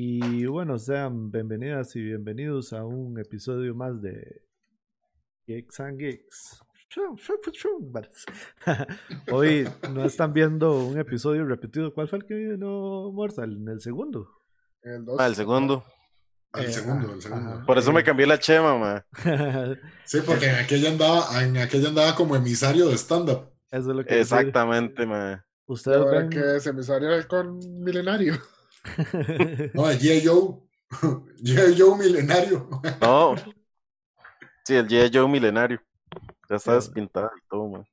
Y bueno, sean bienvenidas y bienvenidos a un episodio más de Geeks and Geeks. Hoy no están viendo un episodio repetido. ¿Cuál fue el que no Morsa? ¿En el segundo? El dos. Ah, el segundo. Ah, el Eh, segundo, ah, el segundo. ajá. Por eso me cambié la chema, ma. Sí, porque en aquella andaba, en aquella andaba como emisario de stand-up. Eso es lo que. Exactamente, ma. Y Ustedes ahora ven. que es emisario del con milenario. No, el G.I. Joe. G.I. Joe milenario. No. Sí, el G.I. Joe milenario. Ya está Sí. despintado y todo, ma.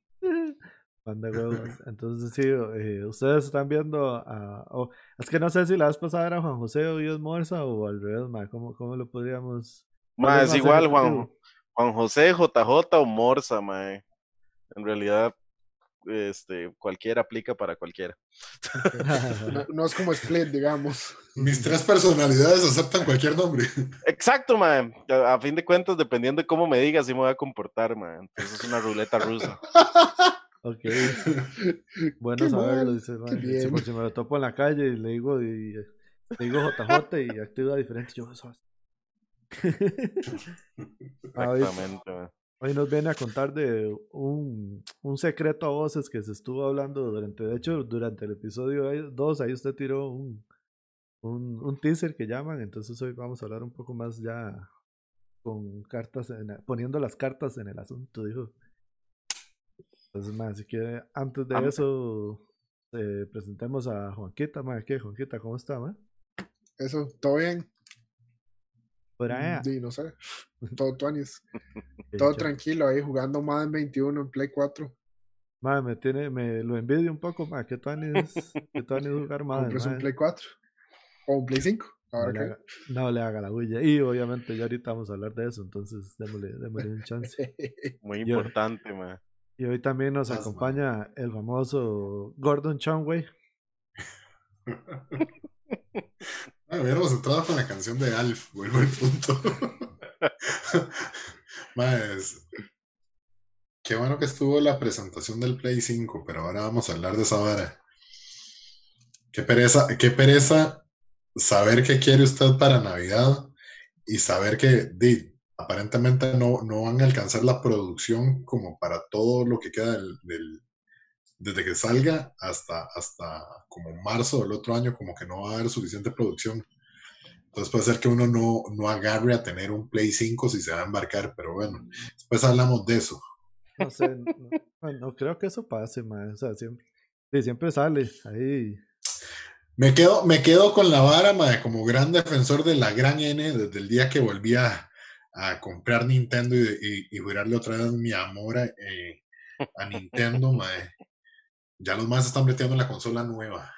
Manda huevos. Entonces, sí, eh, ustedes están viendo a. oh, es que no sé si la vez pasada era Juan José o Dios Morza o al revés, ma. ¿Cómo, cómo lo podríamos.? Ma, ¿Cuál es igual, Juan? Juan José, JJ o Morsa, ma. En realidad, este, cualquiera aplica para cualquiera. No, no es como Split, digamos. Mis tres personalidades aceptan cualquier nombre. Exacto, ma. A, a fin de cuentas, dependiendo de cómo me digas, sí me voy a comportar, ma. Entonces es una ruleta rusa. Ok. Bueno Qué saberlo, dice, ma, qué si bien. por si me lo topo en la calle y le digo, y, le digo JJ y activa diferente, yo eso. Exactamente, ma. Hoy nos viene a contar de un, un secreto a voces que se estuvo hablando durante, de hecho, durante el episodio 2, ahí usted tiró un, un, un teaser que llaman, entonces hoy vamos a hablar un poco más ya con cartas, en poniendo las cartas en el asunto, dijo. Entonces, más, así que antes de eso, eh, presentemos a Juanquita, ma, ¿qué? Juanquita, ¿cómo está, ma? Eso, todo bien. Por allá. Sí, no sé. Todo tuanis. Todo dicha. tranquilo ahí jugando Madden 21 en Play 4. Ma, me tiene, me lo envidio un poco, ma, ¿qué tal es, qué tal es jugar Madden, Compres ma? un Play 4. O un Play 5. No Ahora le, haga, no le haga la bulla. Y obviamente ya ahorita vamos a hablar de eso, entonces démosle, démosle un chance. Muy Yo- importante, ma. Y hoy también nos acompaña el famoso Gordon Chongway. Ah, hubiéramos entrado con la canción de Alf, vuelvo al punto. Más, qué bueno que estuvo la presentación del Play 5, pero ahora vamos a hablar de esa vara. Qué pereza, qué pereza saber qué quiere usted para Navidad y saber que di, aparentemente no, no van a alcanzar la producción como para todo lo que queda del, del- desde que salga hasta, hasta como marzo del otro año, como que no va a haber suficiente producción. Entonces puede ser que uno no, no agarre a tener un Play 5 si se va a embarcar, pero bueno, después hablamos de eso. No sé, no, no creo que eso pase, ma. O sea, siempre, siempre sale ahí. Me quedo, me quedo con la vara, mae, como gran defensor de la gran N desde el día que volví a, a comprar Nintendo y, y, y jurarle otra vez mi amor a, eh, a Nintendo, mae. Ya los más están metiendo en la consola nueva.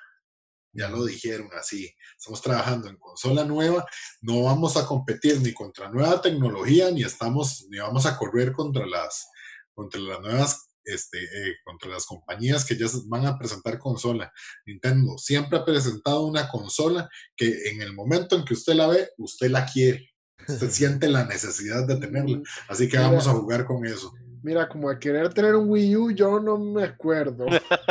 Ya lo dijeron así. Estamos trabajando en consola nueva. No vamos a competir ni contra nueva tecnología, ni estamos, ni vamos a correr contra las, contra las nuevas, este, eh, contra las compañías que ya van a presentar consola. Nintendo siempre ha presentado una consola que en el momento en que usted la ve, usted la quiere. Usted siente la necesidad de tenerla. Así que vamos a jugar con eso. Mira, como de querer tener un Wii U, yo no me acuerdo.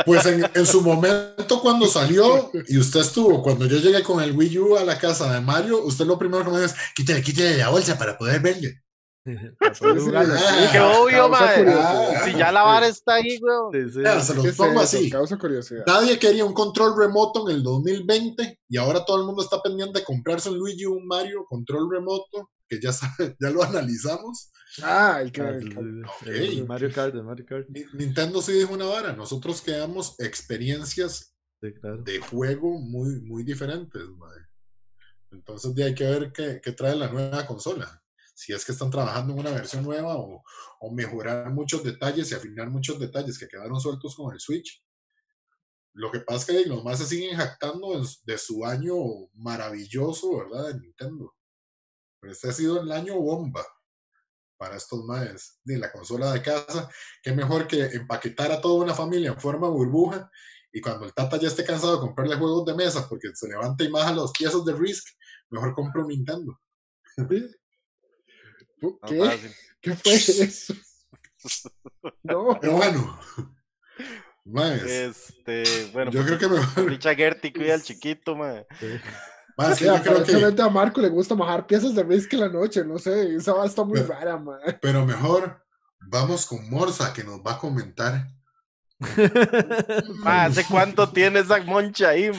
Pues en, en su momento cuando salió y usted estuvo, cuando yo llegué con el Wii U a la casa de Mario, usted lo primero que me dice es, quítale, quítale la bolsa para poder verle. Qué obvio, causa ma. curiosidad. Si ya la vara está ahí, weón. Sí, se los ¿Qué es pongo así. Causa curiosidad. Nadie quería un control remoto en el 2020 y ahora todo el mundo está pendiente de comprarse un Luigi un Mario control remoto, que ya, sabe- ya lo analizamos. Ah, el que. Ah, el. El Mario Kart, el Mario Kart. Ni- Nintendo sí dijo una vara, nosotros quedamos experiencias Sí, claro. de juego muy, muy diferentes. mae. Entonces de hay que ver qué, qué trae la nueva consola. Si es que están trabajando en una versión nueva o, o mejorar muchos detalles y afinar muchos detalles que quedaron sueltos con el Switch. Lo que pasa es que los más se siguen jactando de su año maravilloso, ¿verdad? De Nintendo. Pero este ha sido el año bomba para estos maes. De la consola de casa, qué mejor que empaquetar a toda una familia en forma burbuja y cuando el tata ya esté cansado de comprarle juegos de mesa porque se levanta y baja los piezas de Risk, mejor compra un Nintendo. ¿Qué? ¿Qué fue eso? No. Pero bueno, maes, Este, bueno, yo pues, creo que mejor. Richa Gertie cuida al chiquito, ma. Sí. Sí, yo creo que, a Marco le gusta majar piezas de whisky en la noche, no sé, esa va está muy Pero- rara, man. pero mejor vamos con Morsa que nos va a comentar. ¿Hace cuánto tiene esa moncha ahí?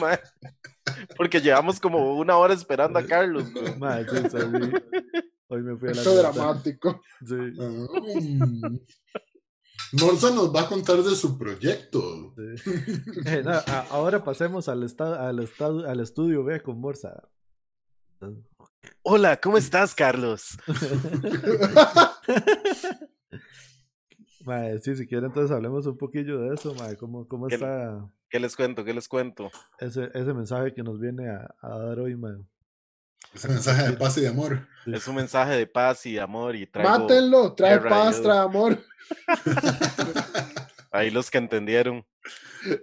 Porque llevamos como una hora esperando a Carlos. sí. Hoy me fui a la Esto dramático. Sí. Morsa nos va a contar de su proyecto. sí. Eh, no, a- ahora pasemos al, esta- al, estado, al estudio B con Morsa. Hola, ¿cómo estás, Carlos? Mae, sí, si quieren, entonces hablemos un poquillo de eso, mae. ¿Cómo, cómo ¿Qué- está ¿Qué les cuento? ¿Qué les cuento? ese, ese mensaje que nos viene a, a dar hoy, mae? Ese mensaje de paz y de amor. Es un mensaje de paz y de amor y traigo Mátenlo, trae paz, trae amor. ahí los que entendieron.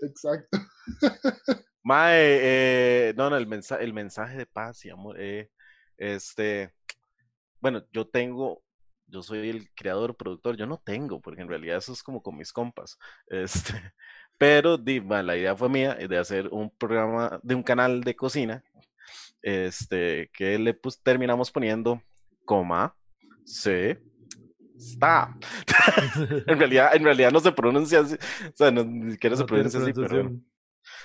Exacto. Mae, eh, no, no, el mensaje, el mensaje de paz y amor. eh, este, bueno, yo tengo, yo soy el creador, productor, yo no tengo, porque en realidad eso es como con mis compas. Este, pero di, ma, la idea fue mía eh, de hacer un programa, de un canal de cocina, este, que le pues, terminamos poniendo coma, se, está. en realidad, en realidad no se pronuncia así, o sea, no, ni siquiera se No tiene pronuncia así, pero bueno.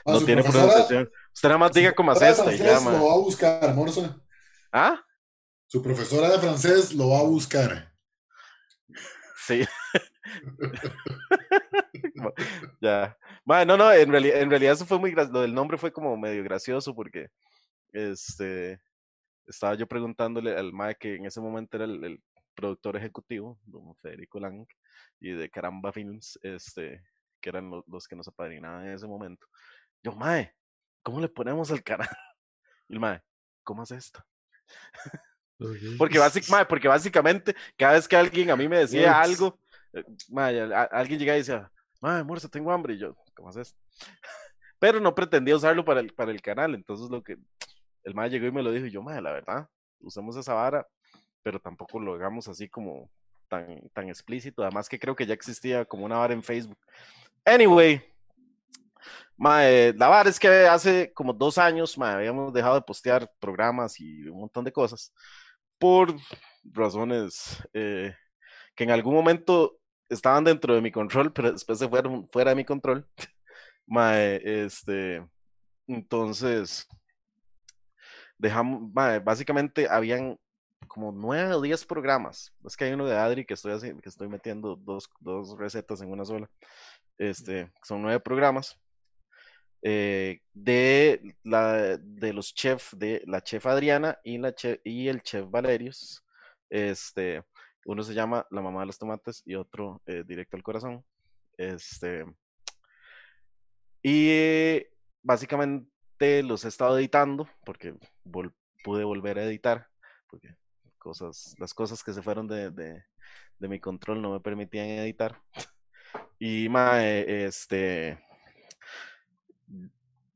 Ah, No su tiene pronunciación. Usted nada más diga profesora esta de y ya, francés ma. Lo va a buscar, Morsa. ¿Ah? Su profesora de francés lo va a buscar. Sí. ya. Ma, no, no, en realidad, en realidad eso fue muy gracioso. Lo del nombre fue como medio gracioso porque este estaba yo preguntándole al Mae que en ese momento era el, el productor ejecutivo, don Federico Lang, y de Caramba Films, este, que eran lo- los, que nos apadrinaban en ese momento. Yo, Mae, ¿cómo le ponemos al canal? Y el Mae, ¿cómo es esto? Porque, basic, mae, porque básicamente, cada vez que alguien a mí me decía algo, eh, mae, a- a- alguien llegaba y decía, mae, Morsa, tengo hambre. Y yo, ¿cómo haces? Pero no pretendía usarlo para el, para el canal. Entonces, lo que el mae llegó y me lo dijo, y yo, mae, la verdad, usemos esa vara, pero tampoco lo hagamos así como tan, tan explícito. Además, que creo que ya existía como una vara en Facebook. Anyway. Mae, la vara es que hace como dos años mae, habíamos dejado de postear programas y un montón de cosas por razones eh, que en algún momento estaban dentro de mi control, pero después se fueron fuera de mi control. Mae, este, entonces, dejamos, mae, básicamente habían como nueve o diez programas. Es que hay uno de Adri que estoy, que estoy metiendo dos, dos recetas en una sola. Este, son nueve programas. eh, de, la, de los chefs, de la chef Adriana y, la chef, y el chef Valerius. Este, uno se llama La mamá de los tomates y otro eh, Directo al corazón. Este, y básicamente los he estado editando porque vol- pude volver a editar, porque cosas, las cosas que se fueron de, de, de mi control no me permitían editar. Y mae, este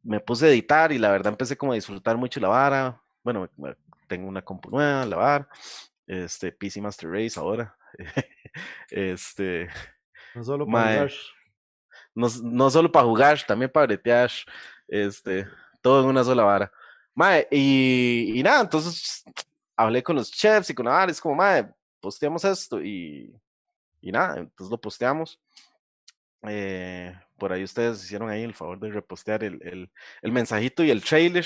me puse a editar y la verdad empecé como a disfrutar mucho la vara. Bueno, tengo una compu nueva, la vara, este PC Master Race ahora. este, No solo para jugar. no, no solo para jugar, también para bretear, este, todo en una sola vara. Mae, y, y nada, entonces hablé con los chefs y con la es como, mae, posteamos esto y, y nada, entonces lo posteamos. Eh, por ahí ustedes hicieron ahí el favor de repostear el, el, el mensajito y el trailer.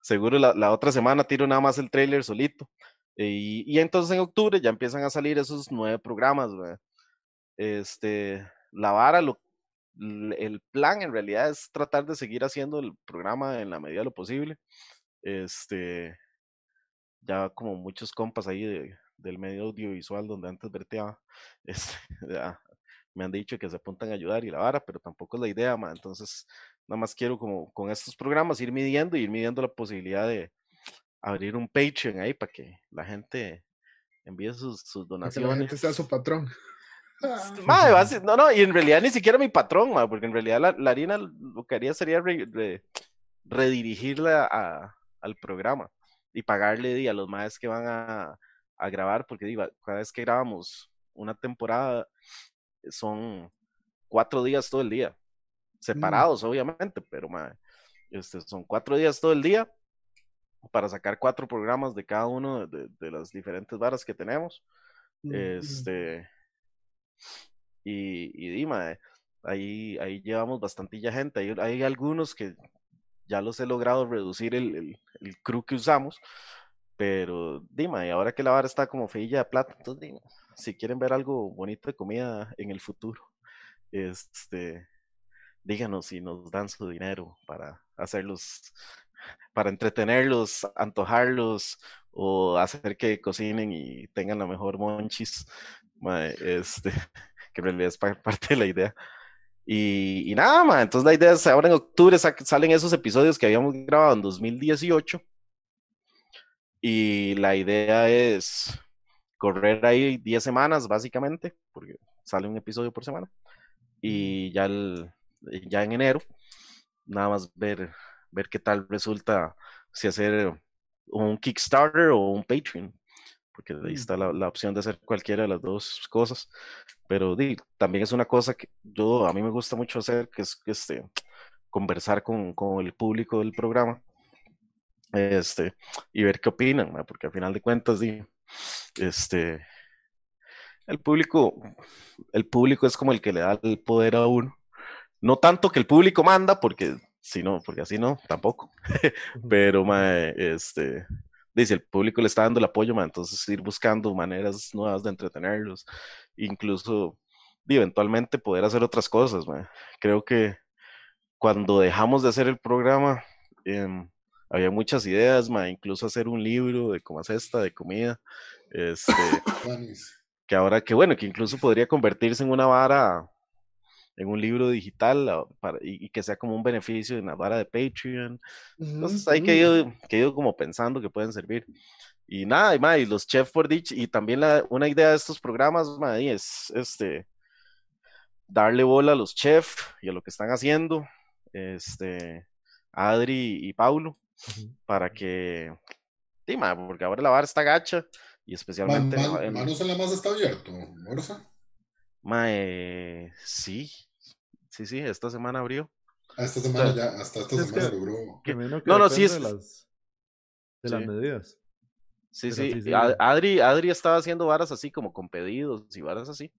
Seguro la, la otra semana tiro nada más el trailer solito. Y, y entonces en octubre ya empiezan a salir esos nueve programas, ¿verdad? Este, la vara, lo, el plan en realidad es tratar de seguir haciendo el programa en la medida de lo posible. Este, ya como muchos compas ahí de- del medio audiovisual donde antes verteaba, este, ya me han dicho que se apuntan a ayudar y la vara, pero tampoco es la idea, ma. Entonces, nada más quiero como con estos programas ir midiendo y ir midiendo la posibilidad de abrir un Patreon ahí para que la gente envíe sus, sus Para que la donaciones. gente sea su patrón. Mae, basi- no, no, y en realidad ni siquiera mi patrón, mae, porque en realidad la, la harina lo que haría sería re- re- redirigirla a- al programa y pagarle di, a los maes que van a, a grabar, porque di, cada vez que grabamos una temporada son cuatro días todo el día, separados obviamente, pero mae, este, son cuatro días todo el día para sacar cuatro programas de cada uno de, de las diferentes varas que tenemos. Este. Y, y Dima, ahí, ahí llevamos bastantilla gente. Hay, hay algunos que ya los he logrado reducir el, el, el crew que usamos. Pero Dima, y ahora que la vara está como feilla de plata, entonces Dima, si quieren ver algo bonito de comida en el futuro, este, díganos si nos dan su dinero para hacerlos, para entretenerlos, antojarlos o hacer que cocinen y tengan la mejor monchis, este, que en realidad es parte de la idea. Y, y nada, ma, entonces la idea es ahora en octubre salen esos episodios que habíamos grabado en 2018 y la idea es correr ahí 10 semanas, básicamente, porque sale un episodio por semana. Y ya, el, ya en enero, nada más ver, ver qué tal resulta si hacer un Kickstarter o un Patreon, porque ahí está la, la opción de hacer cualquiera de las dos cosas. Pero di, también es una cosa que yo, a mí me gusta mucho hacer, que es este, conversar con, con el público del programa este, y ver qué opinan, porque al final de cuentas, este, el público, el público es como el que le da el poder a uno. No tanto que el público manda, porque si no, porque así no, tampoco. Pero, este, dice, el público le está dando el apoyo, entonces ir buscando maneras nuevas de entretenerlos, incluso, eventualmente poder hacer otras cosas, Creo que cuando dejamos de hacer el programa, eh, había muchas ideas, incluso hacer un libro de cómo es esta, de comida, este, que ahora que bueno, que incluso podría convertirse en una vara, en un libro digital para, y, que sea como un beneficio de una vara de Patreon. Entonces hay que ir, que ido como pensando que pueden servir. Y nada, y, ma, y los chefs por dicho, y también la, una idea de estos programas, ma, es este, darle bola a los chefs y a lo que están haciendo, este, Adri y Paulo, para que, sí, porque ahora la barra está gacha y especialmente... ¿Manos en la masa está abierto, Morsa? Mae, sí, sí, sí, esta semana abrió. Ah, esta semana ya, hasta esta semana logró. no, no, sí es... De las, de las medidas. Sí, sí, Adri, Adri estaba haciendo varas así como con pedidos y varas así.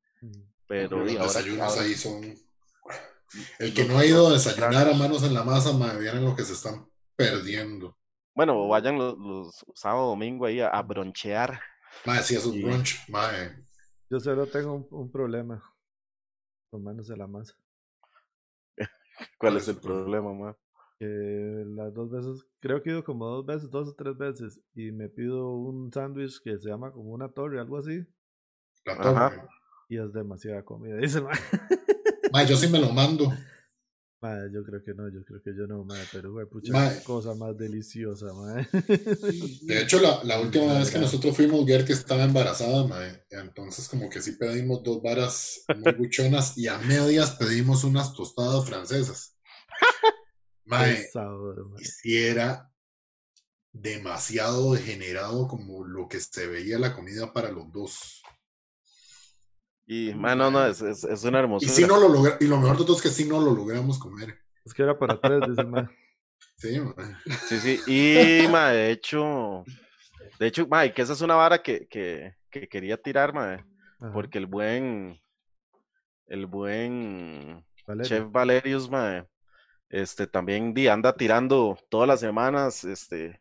Pero, los desayunos ahí son... El que no ha ido a desayunar a manos en la masa, me vieron lo que se están perdiendo. Bueno, vayan los, los sábado domingo ahí a, bronchear. Mae, sí, es un brunch, mae. Yo solo tengo un, un, problema con manos de la masa. ¿Cuál es el problema, mae? Que las dos veces, creo que he ido como dos veces, dos o tres veces, y me pido un sándwich que se llama como una torre, algo así. La torre. Y es demasiada comida, dice. Mae, yo sí me lo mando. Madre, yo creo que no, yo creo que yo no, madre, pero güey, pucha, cosa más deliciosa, madre. De hecho, la, la última vez que nosotros fuimos, que estaba embarazada, madre. Entonces, como que sí pedimos dos varas muy buchonas y a medias pedimos unas tostadas francesas. Madre, y era demasiado degenerado como lo que se veía la comida para los dos. Y, man, no, no, es, es, es una hermosura. Y, si no lo logra, y lo mejor de todo es que sí no lo logramos comer. Es que era para tres, dice man. Sí, man. Sí, sí. Y, ma, de hecho, de hecho, ma, y que esa es una vara que, que, que quería tirar, ma, porque el buen, el buen chef Valerius, ma, este, también di, anda tirando todas las semanas, este,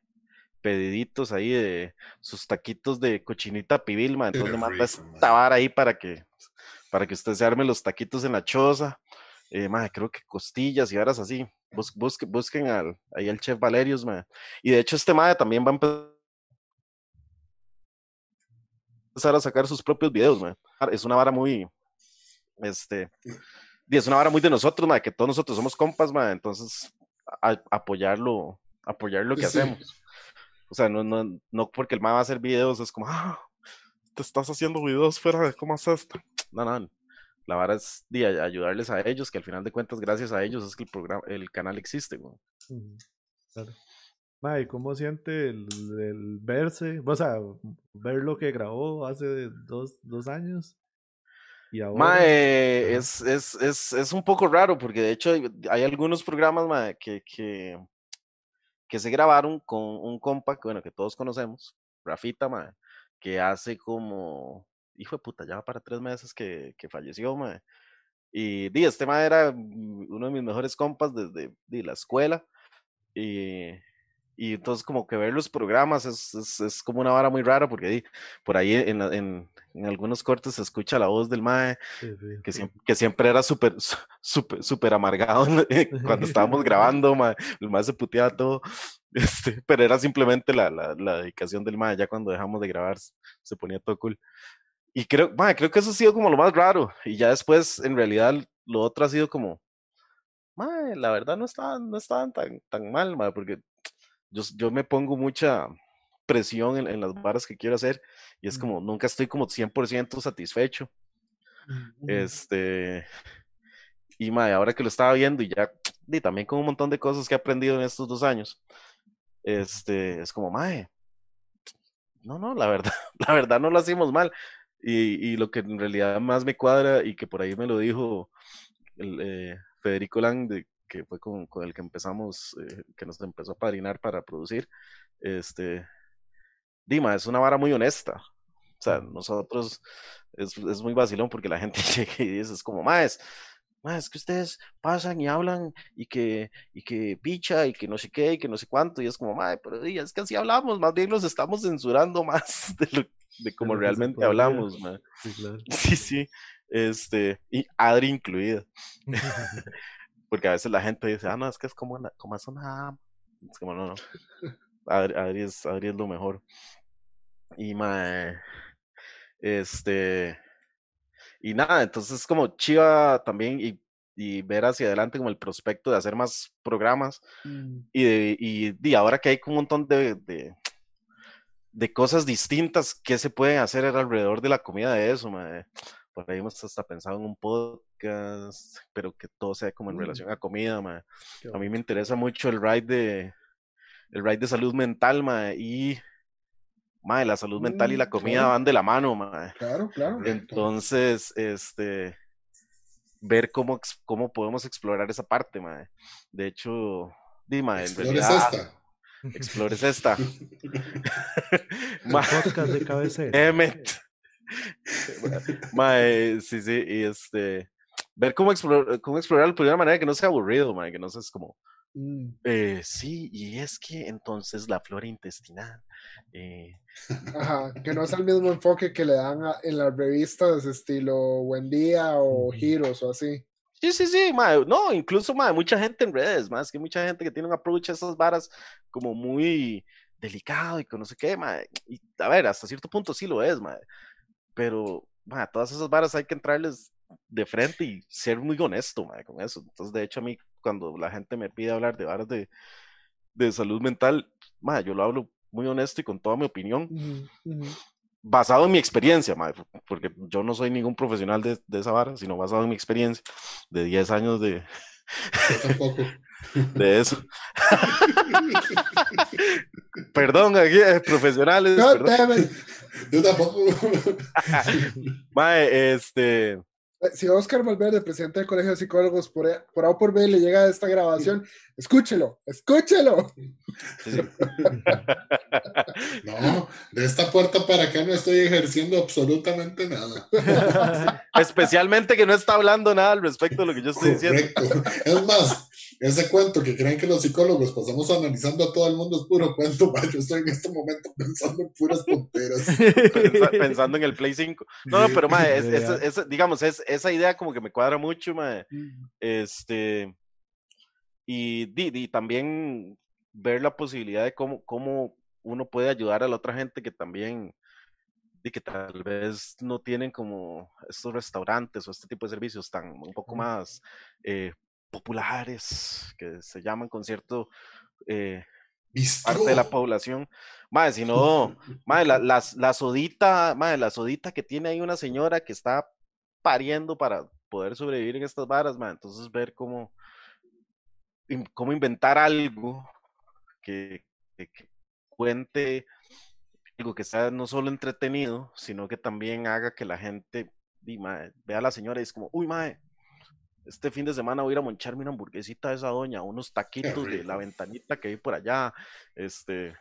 pediditos ahí de sus taquitos de cochinita pibil, ma, entonces manda esta vara ahí para que para que usted se arme los taquitos en la choza. Eh, creo que costillas y varas así. Bus, busquen al, ahí al chef Valerius, Y de hecho, este madre también va a empezar a sacar sus propios videos, Es una vara muy. Este. Es una vara muy de nosotros, que todos nosotros somos compas, entonces apoyarlo, apoyar lo que hacemos. O sea, no, no, no porque el ma va a hacer videos, es como, ah, te estás haciendo videos fuera de cómo haces esto no, no, la vara es de ayudarles a ellos, que al final de cuentas, gracias a ellos es que el programa, el canal existe, güey. Claro. ¿cómo siente el, verse? O sea, ver lo que grabó hace dos, dos años. Y ahora. es, es, es, es, un poco raro, porque de hecho hay, algunos programas que, que, que se grabaron con un compa que, bueno, que todos conocemos, Rafita, mae, que hace como, hijo de puta, ya para tres meses que, que falleció, mae. Y di, este mae era uno de mis mejores compas desde di, la escuela. Y, y entonces como que ver los programas es, es, es como una vara muy rara porque di, por ahí en, en, en algunos cortes se escucha la voz del mae Sí, sí. que siempre, que siempre era súper, su- súper, súper amargado cuando estábamos grabando, mae, el mae se puteaba todo, este, pero era simplemente la, la, la dedicación del mae, ya cuando dejamos de grabar se, ponía todo cool. Y creo, mae, creo que eso ha sido como lo más raro, y ya después, en realidad, lo otro ha sido como, mae, la verdad no estaban, no estaban tan, tan mal, mae, porque yo, yo me pongo mucha presión en, en las varas que quiero hacer, y es como, nunca estoy como 100% satisfecho. Este. Y mae, ahora que lo estaba viendo y ya, y también con un montón de cosas que he aprendido en estos dos años, este, es como, mae, no, no, la verdad, la verdad no lo hacemos mal. Y, y lo que en realidad más me cuadra y que por ahí me lo dijo el, eh, Federico Lang, de- que fue con, con el que empezamos, eh, que nos empezó a padrinar para producir, este, Dima, es una vara muy honesta. O sea, nosotros es, es muy vacilón porque la gente llega y dice, es como, más, es que ustedes pasan y hablan y que, y que picha y que no sé qué y que no sé cuánto, y es como, mae, pero di, es que así hablamos, más bien los estamos censurando más de, lo, de como realmente hablamos, mae. Sí, claro. Sí, sí, este, y Adri incluida, porque a veces la gente dice, ah, no, es que es como, como es una... Es como, no, no, Adri, Adri es, Adri es lo mejor. Y mae, este, y nada, entonces como chiva también y, y ver hacia adelante como el prospecto de hacer más programas y, de, y, de ahora que hay un montón de, de, de cosas distintas que se pueden hacer alrededor de la comida de eso, mae. Por ahí hemos hasta pensado en un podcast, pero que todo sea como en Mm. relación a comida, mae. A mí me interesa mucho el ride de el ride de salud mental, mae, y mae, la salud mental y la Mm, comida claro. van de la mano, mae. Claro, claro. Entonces, este, ver cómo, cómo podemos explorar esa parte, mae. De hecho, di, mae, en Explores realidad, esta. explores esta. Podcast de cabecera. Emmet. Mae, sí, sí, y este, ver cómo explorar, cómo explorarlo de una manera que no sea aburrido, mae, que no sea como, Mm. eh, sí, y es que entonces la flora intestinal, eh, Ajá, que no es el mismo enfoque que le dan a- en las revistas estilo Buen Día o. Giros o así. Sí, sí, sí, mae, no, incluso mae, mucha gente en redes, más que mucha gente que tiene un approach a esas varas como muy delicado y que no sé qué, mae, y a ver, hasta cierto punto sí lo es, mae, pero mae, todas esas varas hay que entrarles de frente y ser muy honesto, mae, con eso. Entonces, de hecho, a mí, cuando la gente me pide hablar de varas de, de salud mental, mae, yo lo hablo muy honesto y con toda mi opinión, Ujú, ujú. basado en mi experiencia, mae, porque yo no soy ningún profesional de, de esa vara, sino basado en mi experiencia de 10 años de, de eso. Perdón, aquí, eh, profesionales. God perdón. Yo tampoco. Mae, este. Eh, Si Oscar Valverde, presidente del Colegio de Psicólogos, por, A- por A o por B le llega a esta grabación, escúchelo, escúchelo. sí. No, de esta puerta para acá no estoy ejerciendo absolutamente nada. Especialmente que no está hablando nada al respecto de lo que yo estoy diciendo. Es más, ese cuento que creen que los psicólogos pasamos analizando a todo el mundo es puro cuento. ma. Yo estoy en este momento pensando en puras tonteras. Pensa- Pensando en el Play 5. No, no, pero mae, es- digamos, es, esa idea como que me cuadra mucho, mae. Este. Y, di, también ver la posibilidad de cómo, cómo uno puede ayudar a la otra gente que también, y que tal vez no tienen como estos restaurantes o este tipo de servicios tan un poco más eh, populares, que se llaman con cierto eh, parte de la población. Madre, si no, madre, la, la, la sodita, madre, la sodita que tiene ahí una señora que está pariendo para poder sobrevivir en estas varas, madre. Entonces ver cómo, cómo inventar algo que, que- que cuente algo que sea no solo entretenido, sino que también haga que la gente vea a la señora y es como, uy, mae, este fin de semana voy a ir a moncharme una hamburguesita de esa doña, unos taquitos de la ventanita que hay por allá, este,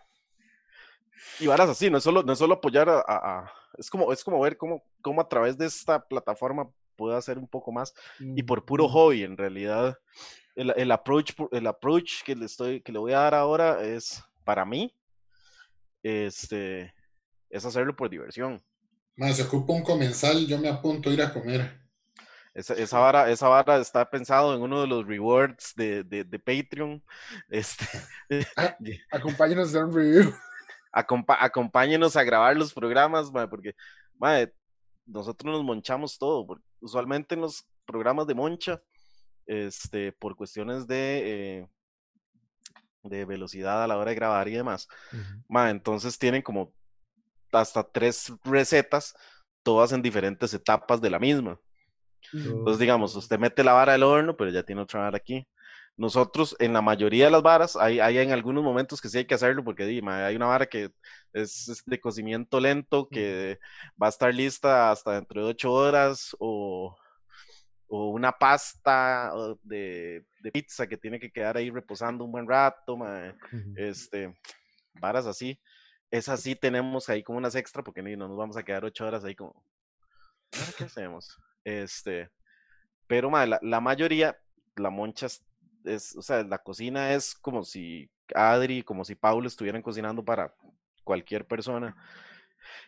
y varas así, no es solo, no es solo apoyar a, a- a- es como, es como ver cómo, cómo a través de esta plataforma puedo hacer un poco más y por puro hobby, en realidad, el, el approach, el approach que le estoy, que le voy a dar ahora es, para mí, este, es hacerlo por diversión. Más, se ocupa un comensal, yo me apunto a ir a comer. Esa, esa vara, esa vara está pensado en uno de los rewards de, de, de Patreon. Este, Acompáñenos a hacer un review. acompa- acompáñenos a grabar los programas, porque nosotros nos monchamos todo. porque usualmente en los programas de moncha, este, por cuestiones de, eh, de velocidad a la hora de grabar y demás, mae, entonces tienen como hasta tres recetas, todas en diferentes etapas de la misma. Entonces, digamos, usted mete la vara del horno, pero ya tiene otra vara aquí. Nosotros, en la mayoría de las varas, hay, hay en algunos momentos que sí hay que hacerlo, porque hay una vara que es, es de cocimiento lento, que va a estar lista hasta dentro de ocho horas, o, o una pasta de, de pizza que tiene que quedar ahí reposando un buen rato, ma, este, varas así. Esas sí tenemos ahí como unas extra, porque no nos vamos a quedar ocho horas ahí como, "Ah, ¿qué hacemos? Este, pero la, la mayoría, la moncha es, es- o sea, la cocina es como si Adri, como si Paulo estuvieran cocinando para cualquier persona.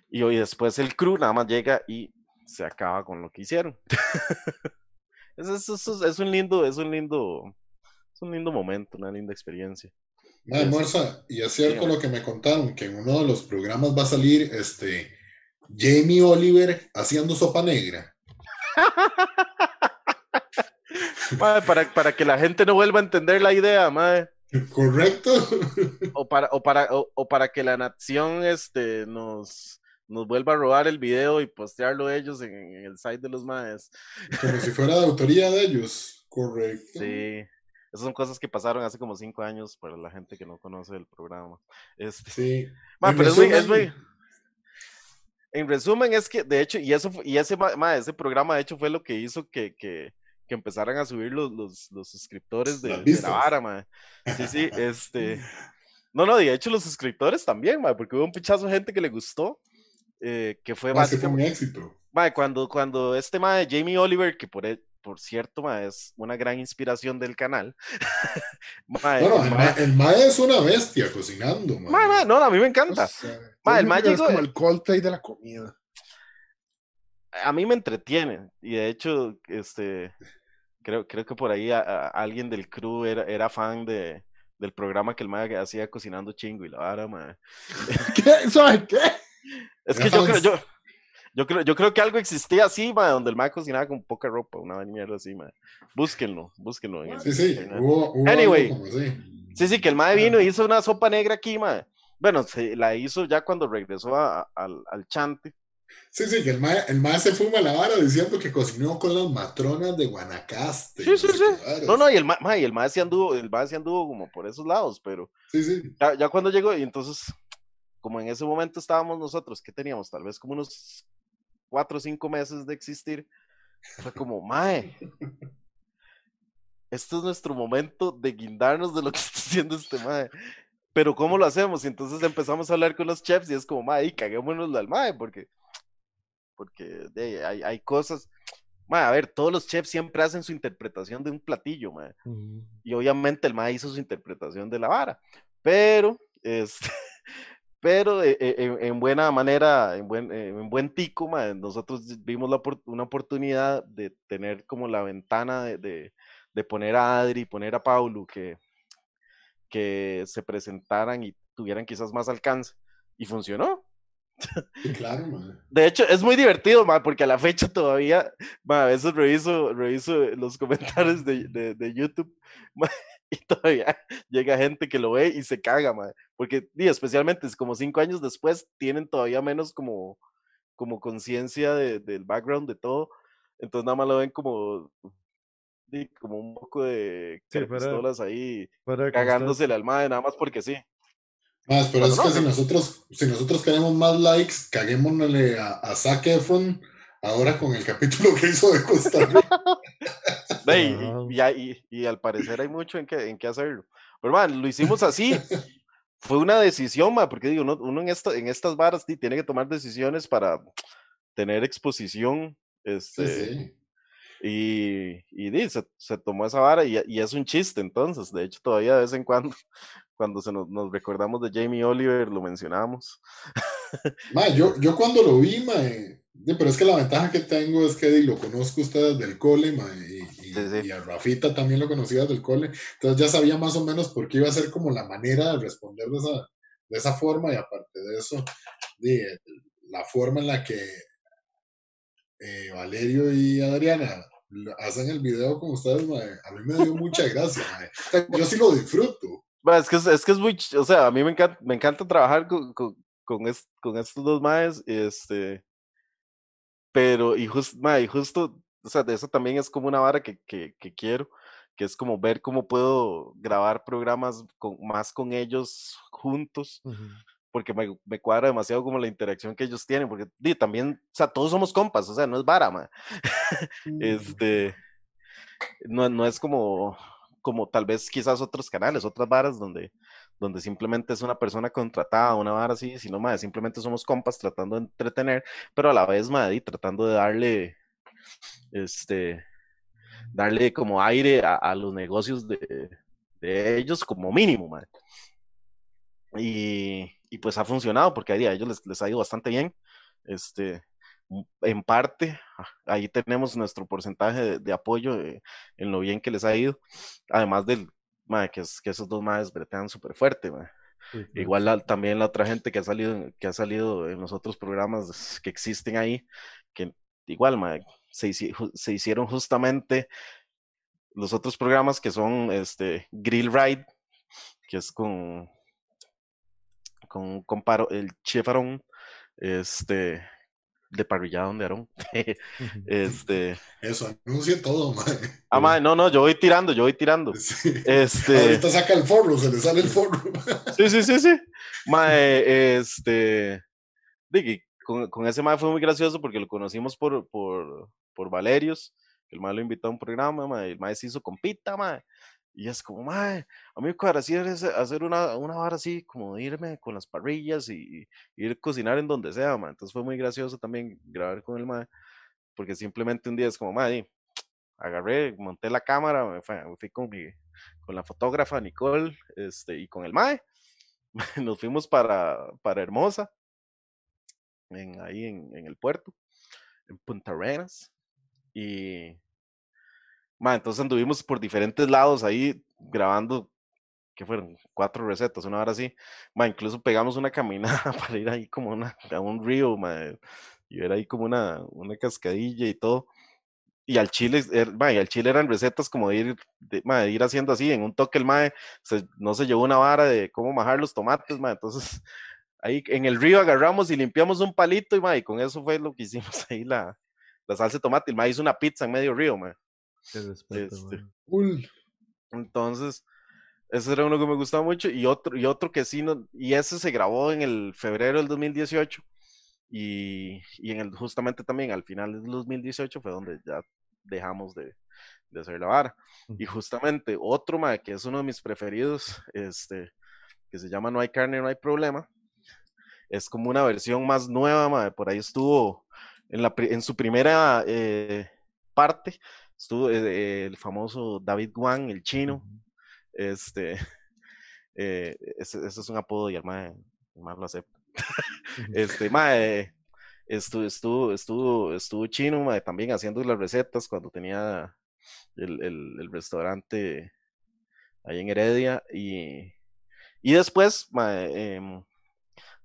Y hoy después el crew nada más llega y se acaba con lo que hicieron. Es- es- es un lindo, es un lindo, es un lindo momento, una linda experiencia. Madre, Morsa, y es cierto lo que me contaron, que en uno de los programas va a salir este Jamie Oliver haciendo sopa negra. Mae, para, para que la gente no vuelva a entender la idea, mae. ¿Correcto? o para, o para, o, o para que la nación este, nos, nos vuelva a robar el video y postearlo ellos en, en el site de los maes. Como si fuera de autoría de ellos. Correcto. Sí, esas son cosas que pasaron hace como cinco años para la gente que no conoce el programa. Este, Sí. ma, En pero es muy, es muy- En resumen, es que, de hecho, y eso y ese, ma- ese programa, de hecho, fue lo que hizo que, que, que empezaran a subir los, los, los suscriptores de, de la vara, ma. Sí, sí, este. No, no, de hecho los suscriptores también, ma, porque hubo un pichazo de gente que le gustó, eh, que fue fue un básicamente, éxito. ma, cuando, cuando este ma de Jamie Oliver, que por, e- por cierto, ma, es una gran inspiración del canal, ma, Bueno, el ma- el es una bestia cocinando, ma, no, a mí me O encanta. sea, Ma, el ma es como el Coldplay de la comida. a mí me entretiene y de hecho este creo creo que por ahí a- a- alguien del crew era, era fan de del programa que el mae hacía cocinando chingo y la vara mae. ¿Qué? ¿Sabe qué? es que yo creo yo yo creo yo creo que algo existía así mae, donde el mae cocinaba con poca ropa una mierda así mae. búsquenlo búsquenlo en Sí, sí, hubo, hubo Anyway. como así. sí sí que el mae vino y hizo una sopa negra aquí mae. bueno se la hizo ya cuando regresó a- a- al, al chante Sí, sí, que el mae, el mae se fuma la vara diciendo que cocinó con las matronas de Guanacaste. Sí, sí, sí. qué varas. no no y el mae, mae, y el mae sí anduvo el mae sí anduvo como por esos lados pero Sí, sí. ya, ya cuando llegó, y entonces, como en ese momento estábamos nosotros, que teníamos tal vez como unos cuatro o cinco meses de existir, fue como, mae, este es nuestro momento de guindarnos de lo que está haciendo este mae. Pero ¿cómo lo hacemos? Y entonces empezamos a hablar con los chefs y es como, mae, y caguémonos al mae, porque, porque de hay, hay cosas. Mae, a ver, todos los chefs siempre hacen su interpretación de un platillo, mae Ujú. y obviamente el MAE hizo su interpretación de la vara, pero, este, pero eh, eh, en, en buena manera, en buen, eh, en buen tico, mae, nosotros vimos la, una oportunidad de tener como la ventana de, de, de poner a Adri, poner a Paulo, que, que se presentaran y tuvieran quizás más alcance, y funcionó. Claro. De hecho, es muy divertido, ma, porque a la fecha todavía, ma, a veces reviso, reviso los comentarios de, de- de YouTube, y todavía llega gente que lo ve y se caga, ma, porque, di, especialmente es como cinco años después, tienen todavía menos como, como conciencia de- del background de todo, entonces nada más lo ven como, como un poco de Sí, fuera- pistolas ahí, Fuera de cagándose contexto. al madre, nada más porque sí. Más, pero Bueno, es que no, si no. nosotros, si nosotros queremos más likes, caguémosle a, a Zac Efron ahora con el capítulo que hizo de Costa Rica. Y, y, hay- y al parecer hay mucho en que, en qué hacerlo. Pero man, lo hicimos así. Fue una decisión, ma, porque digo, uno, uno en, esta, en estas varas sí, tiene que tomar decisiones para tener exposición. Sí, Este, sí. Y, y di, se, se tomó esa vara y, y es un chiste entonces. De hecho, todavía de vez en cuando, cuando se nos, nos recordamos de Jamie Oliver, lo mencionamos. Ma, yo, yo cuando lo vi, ma, eh, pero es que la ventaja que tengo es que lo conozco a ustedes del cole, ma, y, y- Sí, sí. y a Rafita también lo conocía del cole, entonces ya sabía más o menos por qué iba a ser como la manera de responder de esa, de esa forma, y aparte de eso, la forma en la que eh, Valerio y Adriana hacen el video con ustedes, a mí me dio mucha gracia, yo sí lo disfruto. Es que es, es que es muy, o sea, a mí me encanta, me encanta trabajar con, con, con, es- con estos dos maes, este, pero, y, jus- ma, y justo, o sea, de eso también es como una vara que, que, que quiero, que es como ver cómo puedo grabar programas con, más con ellos juntos, Ujú. porque me, me cuadra demasiado como la interacción que ellos tienen, porque di, también, o sea, todos somos compas, o sea, no es vara, ma. Este, no, no es como, como tal vez quizás otros canales, otras varas donde, donde simplemente es una persona contratada, una vara así, sino más, simplemente somos compas tratando de entretener, pero a la vez, madre, tratando de darle, este, darle como aire a, a los negocios de, de ellos como mínimo, madre. Y, y pues ha funcionado porque a ellos les, les ha ido bastante bien. Este, en parte, ah, ahí tenemos nuestro porcentaje de, de apoyo eh, en lo bien que les ha ido. Además del, mae, que, es, que esos dos madres bretean súper fuerte. Igual la- también la otra gente que ha salido, que ha salido en los otros programas que existen ahí, que igual mae, se, hicieron justamente los otros programas que son este Grill Ride, que es con con comparo, el chef Aarón, este de parrillado de Aarón. Este, Eso, anuncie todo, ma. ah, no, no, yo voy tirando, yo voy tirando. Sí. Este, Ahorita saca el forro, se le sale el forro. Sí, sí, sí, sí. Mae, este. Con, con ese mae fue muy gracioso porque lo conocimos por, por, por Valerios. El mae lo invitó a un programa, mae, el mae se hizo compita, mae. Y es como, mae, a mí me cuadraría hacer una, una vara así, como irme con las parrillas y, y ir a cocinar en donde sea, mae. Entonces fue muy gracioso también grabar con el mae, porque simplemente un día es como, mae, agarré, monté la cámara, me fui, fui con, mi, con la fotógrafa Nicole este, y con el mae nos fuimos para, para Hermosa, en, ahí en, en el puerto, en Punta Arenas. Y ma, entonces anduvimos por diferentes lados ahí grabando, que fueron cuatro recetas, una hora así. Ma, incluso pegamos una caminada para ir ahí como a un río ma, y ver ahí como una, una cascadilla y todo. Y al chile, er- ma, y al chile eran recetas como de ir, de, ir haciendo así, en un toque el mae no se llevó una vara de cómo majar los tomates, ma, entonces ahí en el río agarramos y limpiamos un palito y, ma, y con eso fue lo que hicimos ahí la, la salsa de tomate. El ma hizo una pizza en medio río, ma. Qué respeto, este. Cool. Entonces, ese era uno que me gustaba mucho y otro, y otro que sí, no, y ese se grabó en el febrero del 2018 y, y en el, justamente también al final del 2018 fue donde ya dejamos de, de hacer la vara. Y justamente otro, ma, que es uno de mis preferidos, este, que se llama No hay carne, no hay problema, es como una versión más nueva, ma, por ahí estuvo en, la, pri- en su primera eh, parte, estuvo eh, el famoso David Guan, el chino, este, eh, ese, ese es un apodo y el mae lo acepta. Este, mae, estuvo, estuvo, estuvo, estuvo chino, mae, también haciendo las recetas cuando tenía el, el, el restaurante ahí en Heredia y, y después, mae, em,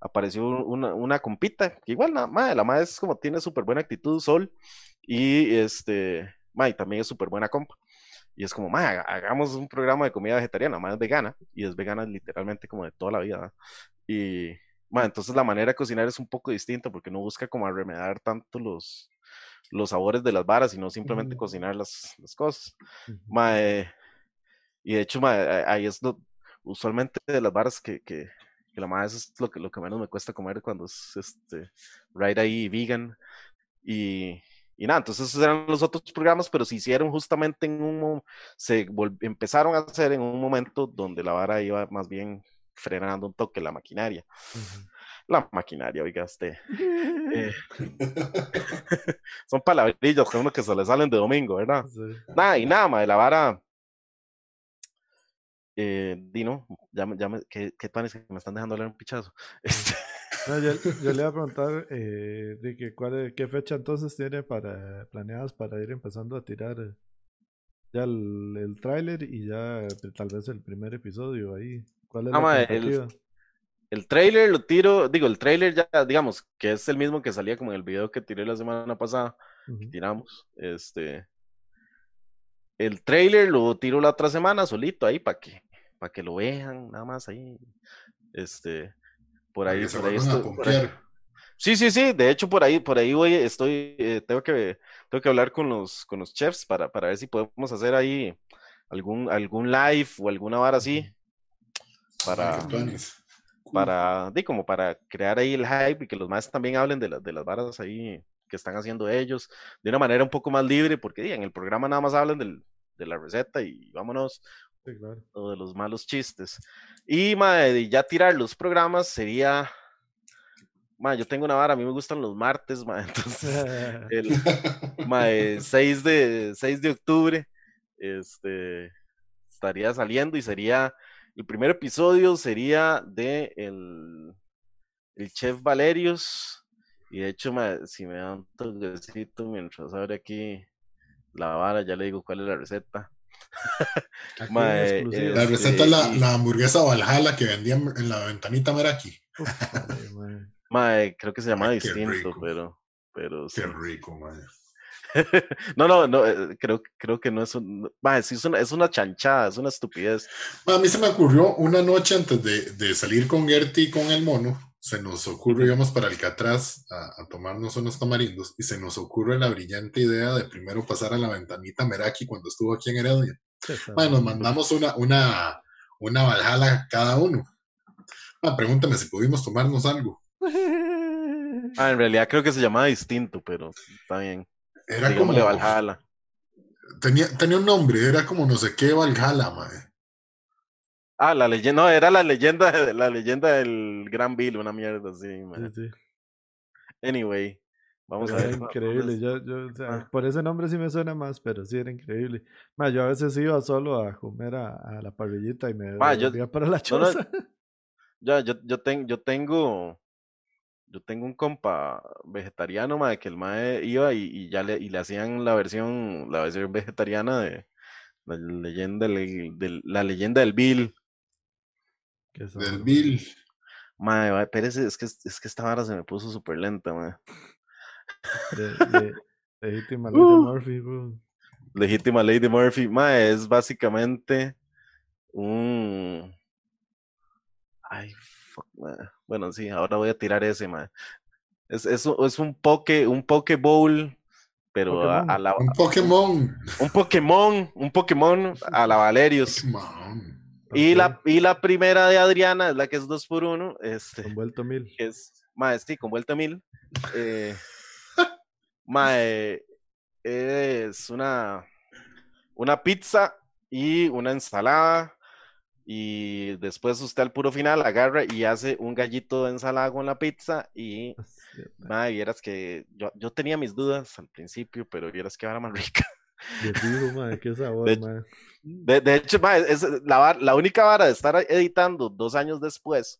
apareció una, una compita, que igual la mae, la mae es como tiene súper buena actitud, Sol, y este, mae, también es súper buena compa. Y es como, haga- hagamos un programa de comida vegetariana, mae es vegana, y es vegana literalmente como de toda la vida. ¿verdad? Y, mae, entonces la manera de cocinar es un poco distinta porque no busca como remedar tanto los, los sabores de las varas, sino simplemente cocinar las, las cosas. Ujú. Mae, y de hecho, mae, a- ahí es lo, usualmente de las varas que, que, que la eso es lo que, lo que menos me cuesta comer cuando es este, right ahí vegan. Y, y nada, entonces esos eran los otros programas, pero se hicieron justamente en un, se empezaron a hacer en un momento donde la vara iba más bien frenando un toque la maquinaria. La maquinaria, oiga, este. Eh, son palabrillas que uno que se le salen de domingo, ¿verdad? Nada, y nada, de la vara. Eh, Dino, ya, ya me, ¿qué, qué que me están dejando leer un pichazo? Este, no, yo, yo, le iba a preguntar eh, de que cuál, qué fecha entonces tiene para planeadas para ir empezando a tirar ya el, el tráiler y ya tal vez el primer episodio ahí. ¿Cuál es ah, la el, el trailer lo tiro, digo, el trailer ya, digamos, que es el mismo que salía como en el video que tiré la semana pasada, que tiramos, este, el trailer lo tiro la otra semana solito ahí para que, para que lo vean, nada más ahí, este, por ahí, por ahí, estoy, Sí, sí, sí. De hecho, por ahí, por ahí voy, estoy, eh, tengo que, tengo que hablar con los, con los chefs para, para ver si podemos hacer ahí algún, algún live o alguna vara así. Para, para, di, como para crear ahí el hype y que los más también hablen de, de las varas ahí que están haciendo ellos de una manera un poco más libre, porque en el programa nada más hablan del, de la receta y vámonos. O de los malos chistes. Y ya tirar los programas sería. yo tengo una vara, a mí me gustan los martes, entonces el 6, de, 6 de octubre este, estaría saliendo y sería, el primer episodio sería de el, el chef Valerius, y de hecho, si me dan un toquecito mientras abre aquí la vara, ya le digo cuál es la receta. la receta es la, la, hamburguesa Valhalla que vendían en la ventanita Meraki. creo que se llama distinto, pero, pero. Qué rico, madre. no, no, no, eh, creo, creo que no es un. es, una, es una chanchada, es una estupidez. a mí se me ocurrió una noche antes de, de salir con Gertie y con el mono se nos ocurre, íbamos para Alcatraz a, a, tomarnos unos tamarindos y se nos ocurre la brillante idea de primero pasar a la ventanita Meraki cuando estuvo aquí en Heredia. bueno, nos mandamos una, una, una Valhalla cada uno. Ah, pregúntame si pudimos tomarnos algo. Ah, en realidad creo que se llamaba distinto, pero está bien. Era como Valhalla. Tenía, tenía un nombre, era como no sé qué Valhalla, madre. Ah, la leyenda, no, era la leyenda, la leyenda del Gran Bill, una mierda así, man. Sí, sí. Anyway, vamos a ver. Increíble, yo, yo, o sea, ah. por ese nombre sí me suena más, pero sí era increíble. Ma, yo a veces iba solo a comer a, a la parrillita y me Ma, yo, para la choza. ya, yo, yo, ten, yo tengo, yo tengo un compa vegetariano, ma, que el mae iba y, y ya le, y le hacían la versión, la versión vegetariana de la leyenda, de, la leyenda del Bill. Del Bill. Madre, espérese, es que, es que esta vara se me puso súper lenta, madre. legítima Lady uh. Murphy, Legítima Lady Murphy, madre, es básicamente un. Ay, fuck, Bueno, sí, ahora voy a tirar ese, madre. Es, es, es un poke, un poke bowl, pero a, la. Un Pokémon. Un Pokémon, un Pokémon a la Valerius. Y, la, y la primera de Adriana es la que es 2 por 1 este, con vuelto mil. es, mae, sí, con vuelto mil. Eh, mae, es una, una pizza y una ensalada. Y después usted al puro final agarra y hace un gallito de ensalada con la pizza. Y, mae, vieras que yo, yo tenía mis dudas al principio, pero vieras que era más rica. De fijo, qué sabor, de, De, hecho, es la, la, única vara de estar editando dos años después.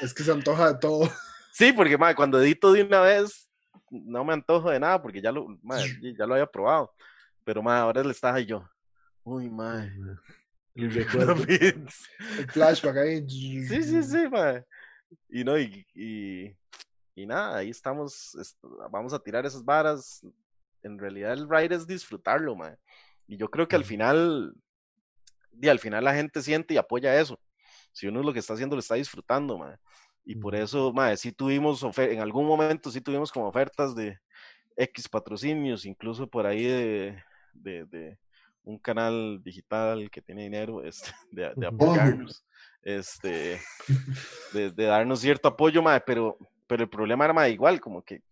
es que se antoja de todo. Sí, porque cuando edito de una vez, no me antojo de nada porque ya lo, ya lo había probado. Pero ahora le estaba yo. Uy, madre. El flashback ahí. Sí, sí, sí, Y no, y, y, y nada, ahí estamos, vamos a tirar esas varas, en realidad el ride es disfrutarlo, mae. Y yo creo que al final, y al final la gente siente y apoya eso. Si uno lo que está haciendo lo está disfrutando, mae. Y por eso, mae, sí tuvimos, en algún momento sí tuvimos como ofertas de X patrocinios, incluso por ahí de, de, un canal digital que tiene dinero, este, de, de apoyarnos, este, de, darnos cierto apoyo, mae, pero, pero el problema era, mae, igual, como que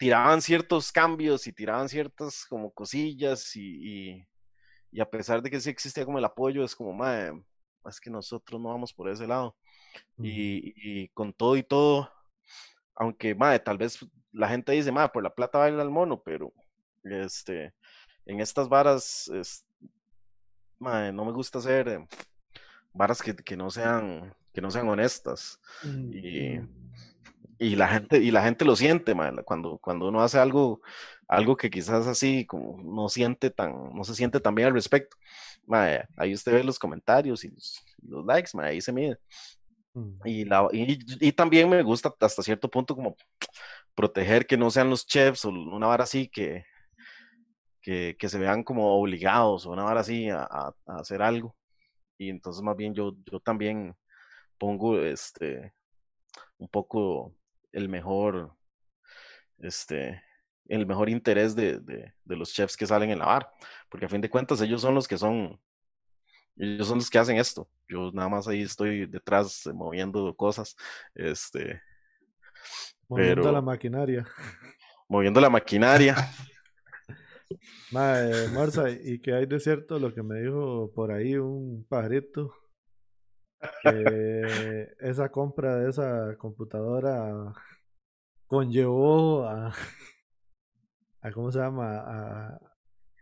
tiraban ciertos cambios y tiraban ciertas como cosillas y, y, y a pesar de que sí existía como el apoyo, es como, mae, es que nosotros no vamos por ese lado. Y, y con todo y todo, aunque, mae, tal vez la gente dice, mae, por la plata baila el mono, pero este, en estas varas, es, mae, no me gusta hacer eh, varas que, que, no sean, que no sean honestas. Y, y la gente, y la gente lo siente, mae, cuando, cuando uno hace algo, algo que quizás así como no siente tan, no se siente tan bien al respecto. Ahí usted ve los comentarios y los, los likes, mae, ahí se mide. Y, la, y, y, también me gusta hasta cierto punto como proteger que no sean los chefs o una vara así que, que, que se vean como obligados o una vara así a, a, a, hacer algo. Y entonces más bien yo, yo también pongo este un poco el mejor este el mejor interés de, de, de los chefs que salen en la bar, porque a fin de cuentas ellos son los que son ellos son los que hacen esto. Yo nada más ahí estoy detrás eh, moviendo cosas. Este. Moviendo pero, la maquinaria. Moviendo la maquinaria. Mae, Marza, ¿y qué hay de cierto lo que me dijo por ahí un pajarito? Que esa compra de esa computadora conllevó a, a ¿cómo se llama? A,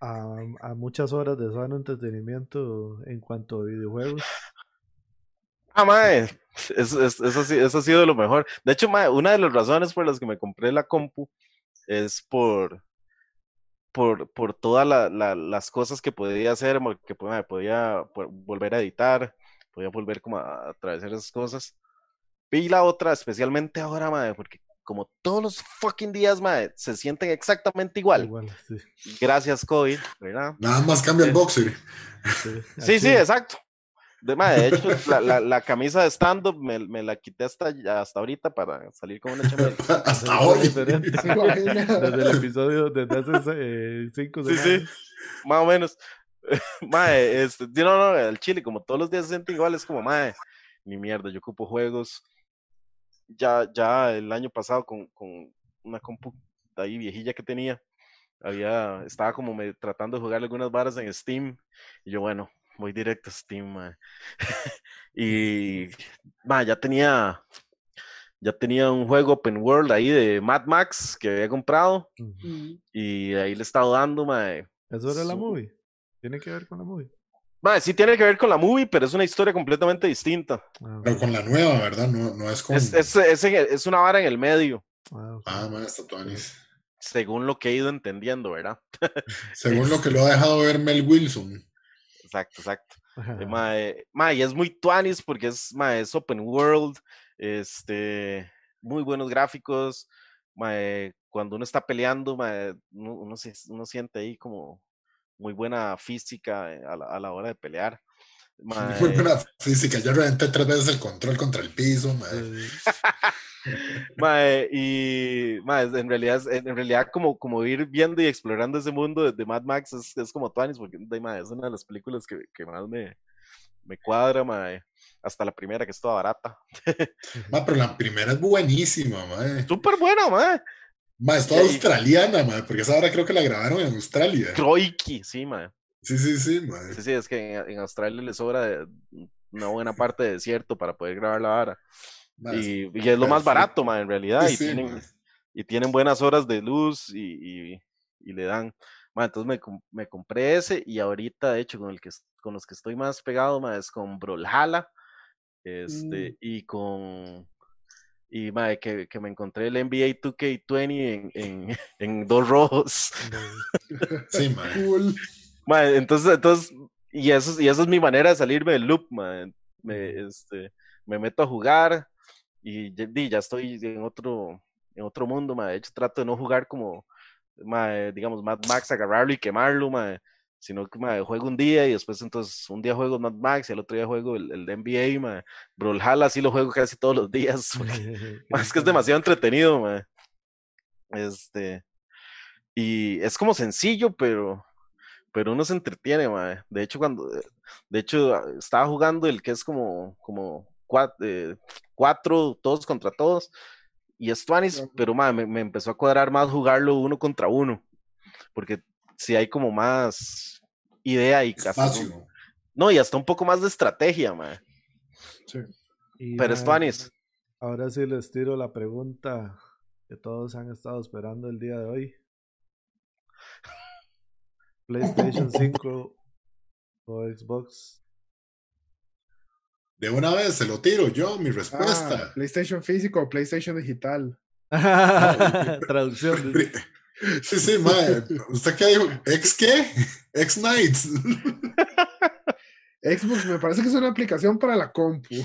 a, muchas horas de sano entretenimiento en cuanto a videojuegos. Ah, mae, eso, ha sido lo mejor. De hecho, una de las razones por las que me compré la compu es por, por, por todas la, la, las cosas que podía hacer, que mae, podía volver a editar, podía volver como a atravesar esas cosas. Y la otra, especialmente ahora, mae, porque como todos los fucking días, mae, se sienten exactamente igual. igual sí. Gracias, COVID, ¿verdad? Nada más cambia el boxer. Sí, sí, sí, exacto. De, mae, de hecho, la, la, la, camisa de stand-up me, me, la quité hasta, hasta ahorita para salir con una chamela. hasta hoy. Diferente. desde el episodio, desde hace eh, cinco semanas. Sí, sí, más o menos. mae, este, no, no, el chile, como todos los días se sienten igual, es como, mae, ni mierda, yo ocupo juegos ya, ya el año pasado con, con una compu ahí viejilla que tenía, había, estaba como me, tratando de jugar algunas varas en Steam, y yo, bueno, voy directo a Steam, man. y man, ya tenía, ya tenía un juego open world ahí de Mad Max que había comprado, uh -huh. y ahí le he estado dando, man. ¿Eso era la movie? ¿Tiene que ver con la movie? Madre, sí tiene que ver con la movie, pero es una historia completamente distinta. Ah, pero con la nueva, ¿verdad? No, no es con... Es, es, es, es, una vara en el medio. Ah, okay. ah madre. Según lo que he ido entendiendo, ¿verdad? Según lo que lo ha dejado ver Mel Wilson. Exacto, exacto. Y es muy tuanis porque es, mae, es open world, este, muy buenos gráficos. Cuando uno está peleando, mae, uno, uno, se, uno siente ahí como muy buena física a la, a la hora de pelear. Mae. Muy buena física, yo reventé tres veces el control contra el piso. Mae. mae, y mae, en realidad, en realidad como, como ir viendo y explorando ese mundo de, de Mad Max es, es como Twanis, porque mae, es una de las películas que, que más me, me cuadra, mae. hasta la primera que es toda barata. mae, pero la primera es buenísima, mae. Súper buena, mae. Ma, es toda australiana, ma, porque esa hora creo que la grabaron en Australia. Croiki, sí, ma. Sí, sí, sí, ma. Sí, sí, es que en, en Australia le sobra una buena parte de desierto para poder grabar la vara. Ma, y, es, y, es lo más barato, ma, en realidad. Sí, y, sí, tienen, y, tienen, buenas horas de luz y, y le dan. Ma, entonces me, me, compré ese y ahorita, de hecho, con, el que, con los que estoy más pegado, ma, es con Brawlhalla este, mm. y con y madre, que, que, me encontré el NBA 2K20 en, en, en dos rojos. Sí, madre. Cool. madre. entonces, entonces, y eso, y eso es mi manera de salirme del loop, madre. Me, este, me meto a jugar y ya, ya estoy en otro, en otro mundo, madre. De hecho, trato de no jugar como, madre, digamos, Mad Max, agarrarlo y quemarlo, madre sino que me juego un día y después entonces un día juego Mad Max y el otro día juego el, el NBA, ma. Brawlhalla sí lo juego casi todos los días, más que es demasiado entretenido, ma. este, y es como sencillo, pero, pero uno se entretiene, ma. de hecho cuando, de hecho estaba jugando el que es como, como cuatro, eh, cuatro todos contra todos, y es tuanis, pero me, me empezó a cuadrar más jugarlo uno contra uno, porque si hay como más idea y Espacio. no, y hasta un poco más de estrategia, mae. Sí. Y, Pero es. Ahora sí les tiro la pregunta que todos han estado esperando el día de hoy. PlayStation 5 o Xbox. De una vez se lo tiro yo, mi Ah, respuesta. PlayStation físico o PlayStation digital. Traducción. Sí, sí, mae. ¿Usted qué dijo? ¿Ex qué? Ex Nights. Xbox me parece que es una aplicación para la compu.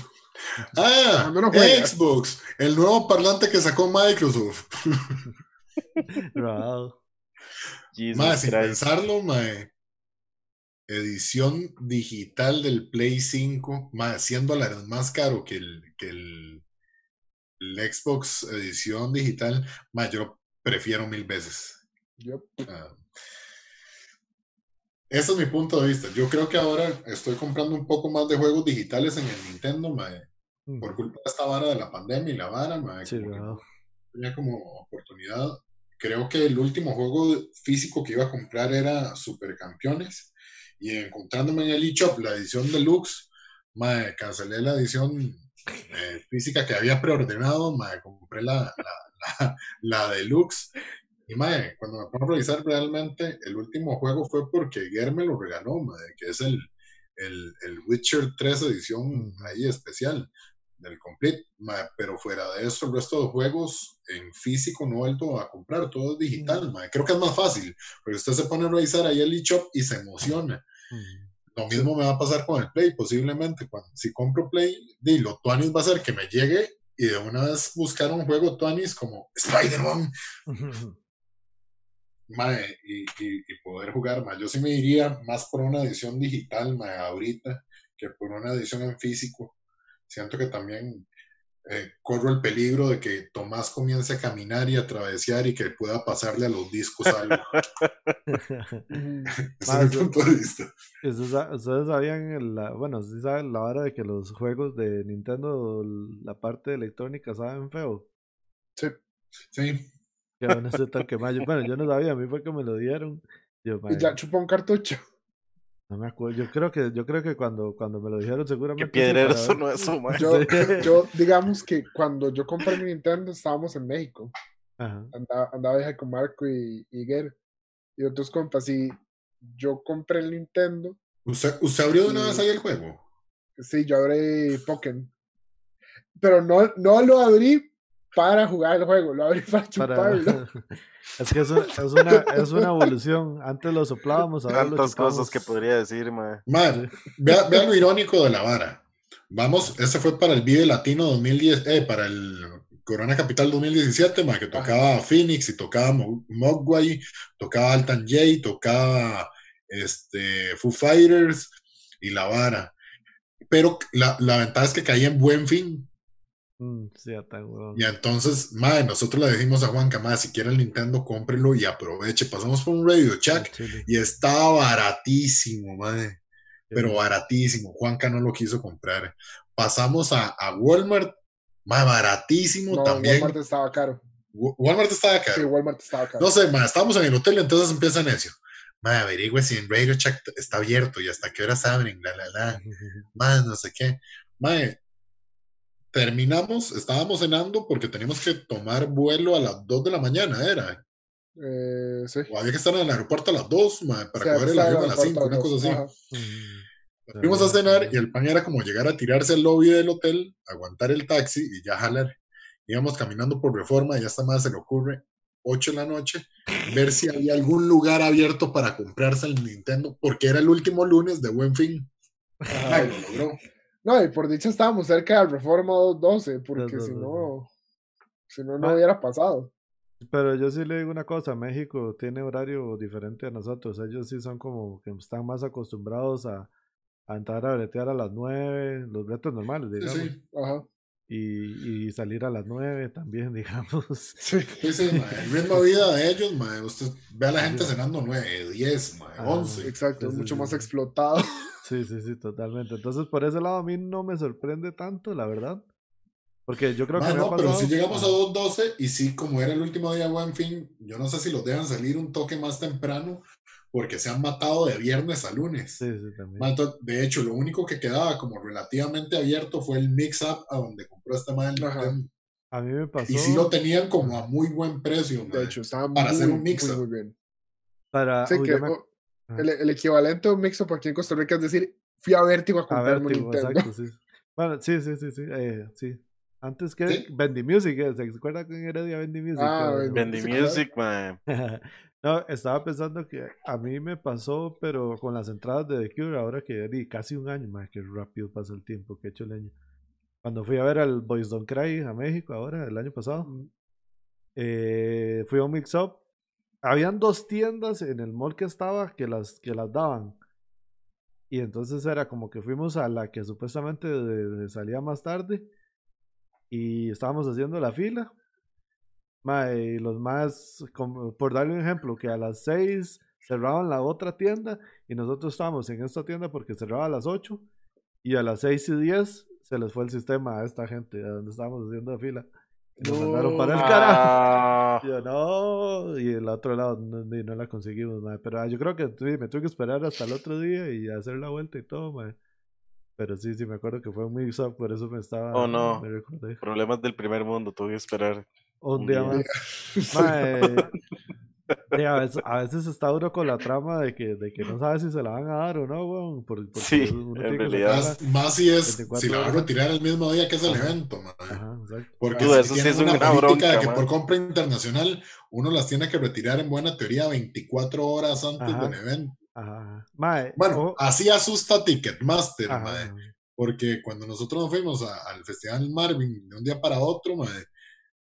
Ah, Cuando no. Xbox, el nuevo parlante que sacó Microsoft. Jesus Mae, sin pensarlo, mae. Edición digital del Play 5, mae, 100 dólares más caro que el, que el, el Xbox edición digital, mae, yo prefiero mil veces. Yo, Ah, Ese es mi punto de vista. Yo creo que ahora estoy comprando un poco más de juegos digitales en el Nintendo, mae, Mm, por culpa de esta vara de la pandemia y la vara, mae, Sí, como tenía como oportunidad. Creo que el último juego físico que iba a comprar era Supercampeones. Y encontrándome en el eShop la edición deluxe, mae, cancelé la edición eh, física que había preordenado, mae, compré la, la, la, la deluxe. Y mae, cuando me pongo a revisar realmente, el último juego fue porque Guer me lo regaló, mae, que es el, el, el Witcher 3 edición ahí especial del Complete, mae, pero fuera de eso, el resto de juegos en físico no he vuelto a comprar, todo es digital, mae. creo que es más fácil, pero usted se pone a revisar ahí el eShop y se emociona. Mm. Lo mismo me va a pasar con el Play, posiblemente. Cuando, si compro Play, di, lo Tuanis va a ser que me llegue y de una vez buscar un juego Tuanis como Spider-Man y, y, y poder jugar. Mae. Yo sí me iría más por una edición digital mae, ahorita que por una edición en físico. Siento que también eh, corro el peligro de que Tomás comience a caminar y a travesear y que pueda pasarle a los discos algo. Ese es Mae, mi punto de vista. Ustedes sa- ustedes sabían, la, bueno, sí saben la hora de que los juegos de Nintendo, la parte electrónica, saben feo. Sí. Sí. Que van a ser tan quemados. Yo- Bueno, yo no sabía, a mí fue que me lo dieron. Yo, Y mae, ya chupó un cartucho. No me acuerdo. Yo creo que, yo creo que cuando, cuando me lo dijeron, seguramente. Sí, piedrero ver- sonó eso, mae. Yo, Sí. yo, digamos que cuando yo compré mi Nintendo estábamos en México. Ajá. Andaba, andaba con Marco y, y Guer y otros compas. Y yo compré el Nintendo. ¿Usted, ¿Usted abrió de una vez ahí el juego? Sí, yo abrí Pokémon. Pero no, no lo abrí para jugar el juego, lo abrí para Para- chuparlo. es que es, un- es una, es una evolución. Antes lo soplábamos, ahora lo Tantas cosas que podría decir, mae. Mae, vea, vea lo irónico de la vara. Vamos, ese fue para el Vive Latino 2010, eh, para el Corona Capital 2017, mae, que tocaba Phoenix y tocaba Mo- Mogwai, tocaba Altan J, tocaba este, Foo Fighters y la vara. Pero la, la ventaja es que caía en buen fin. Mm, sí. Y entonces, mae, nosotros le dijimos a Juanca, mae, si quiere el Nintendo, cómprelo y aproveche. Pasamos por un Radio Shack Chile. y estaba baratísimo, mae pero baratísimo. Juanca no lo quiso comprar. Pasamos a, a Walmart, más baratísimo No, también. Walmart estaba caro. Wa- Walmart estaba acá. Sí, Walmart estaba caro. No sé, ma, estábamos en el hotel, entonces empieza necio. Ma, averigüe si en Radio Shack está abierto y hasta qué horas abren, la, la, la. Más no sé qué. Mae, terminamos, estábamos cenando porque teníamos que tomar vuelo a las 2 de la mañana, era. Eh, sí. O había que estar en el aeropuerto a las 2, mae, para Sí, coger el avión a las el 5, una cosa así. a las dos. Ujú. Fuimos a cenar y el plan era como llegar a tirarse al lobby del hotel, aguantar el taxi y ya jalar. Íbamos caminando por reforma y ya hasta más se le ocurre 8 de la noche ver si había algún lugar abierto para comprarse el Nintendo, porque era el último lunes de buen fin. Ajá. Ay, lo logró. No, y por dicha estábamos cerca de Reforma 212, porque si 212, no, si no, no Ah. hubiera pasado. Pero yo sí le digo una cosa, México tiene horario diferente a nosotros, ellos sí son como que están más acostumbrados a, a entrar a bretear a las 9, los bretes normales, Sí, digamos, sí, Ajá. Y, y salir a las 9 también, digamos. Sí. sí, sí, mae, el ritmo de vida de ellos, mae, usted ve a la gente cenando 9, 10, mae, Ah, 11. Exacto, Sí, sí, mucho sí, más sí. explotado. Sí, sí, sí, totalmente. Entonces, por ese lado a mí no me sorprende tanto, la verdad. Porque yo creo que Ma, me ha no, pero si llegamos a Ajá. 2.12 y sí, como era el último día, buen fin, yo no sé si los dejan salir un toque más temprano porque se han matado de viernes a lunes. Sí, sí, también. De hecho, lo único que quedaba como relativamente abierto fue el mix-up a donde compró esta madre. Nintendo. A mí me pasó Y sí lo tenían como a muy buen precio. De hecho, estaba Para muy, hacer un mix-up. muy bien. para... Sí, uy, que, me- el, el equivalente a un mix-up aquí en Costa Rica es decir, fui a Vértigo a comprar un Nintendo. exacto, sí. Bueno, sí, sí, sí, sí. eh, sí. Antes que Sí. Bendy Music, eh, ¿se acuerda que Heredia Bendy Music? Ah, Bendy Music, mae. No, estaba pensando que a mí me pasó, pero con las entradas de The Cure, ahora que di casi un año, más que rápido pasa el tiempo, que he hecho leña. Cuando fui a ver al Boys Don't Cry a México, ahora, el año pasado, eh, fui a un mix-up. Habían dos tiendas en el mall que estaba que las, que las daban. Y entonces era como que fuimos a la que supuestamente de- de salía más tarde. Y estábamos haciendo la fila. Mae, y los más, como- por darle un ejemplo, que a las 6 cerraban la otra tienda y nosotros estábamos en esta tienda porque cerraba a las 8 y a las 6 y 10 se les fue el sistema a esta gente, a donde estábamos haciendo la fila. Y nos mandaron para el carajo. Ah, Y yo, no, y el otro lado no, ni- no la conseguimos, mae. Pero ah, yo creo que sí, me tuve que esperar hasta el otro día y hacer la vuelta y todo, mae. Pero sí, sí, me acuerdo que fue muy up, por eso me estaba. Oh, no. Me problemas del primer mundo, tuve que esperar. Un día más. Mae, y a, veces, a veces está duro con la trama de que, de que no sabes si se la van a dar o no, weón. por- Porque Sí, uno en realidad. Más, más si es, 24 si la va a retirar el mismo día que es el Ajá. evento. ma. Ajá, exacto. Porque Dude, si eso sí es una una política bronca, de que man. por compra internacional uno las tiene que retirar en buena teoría 24 horas antes Ajá. del evento. Ajá. Mae, Bueno, así asusta Ticketmaster, mae, porque cuando nosotros nos fuimos a- al Festival Marvin de un día para otro, mae,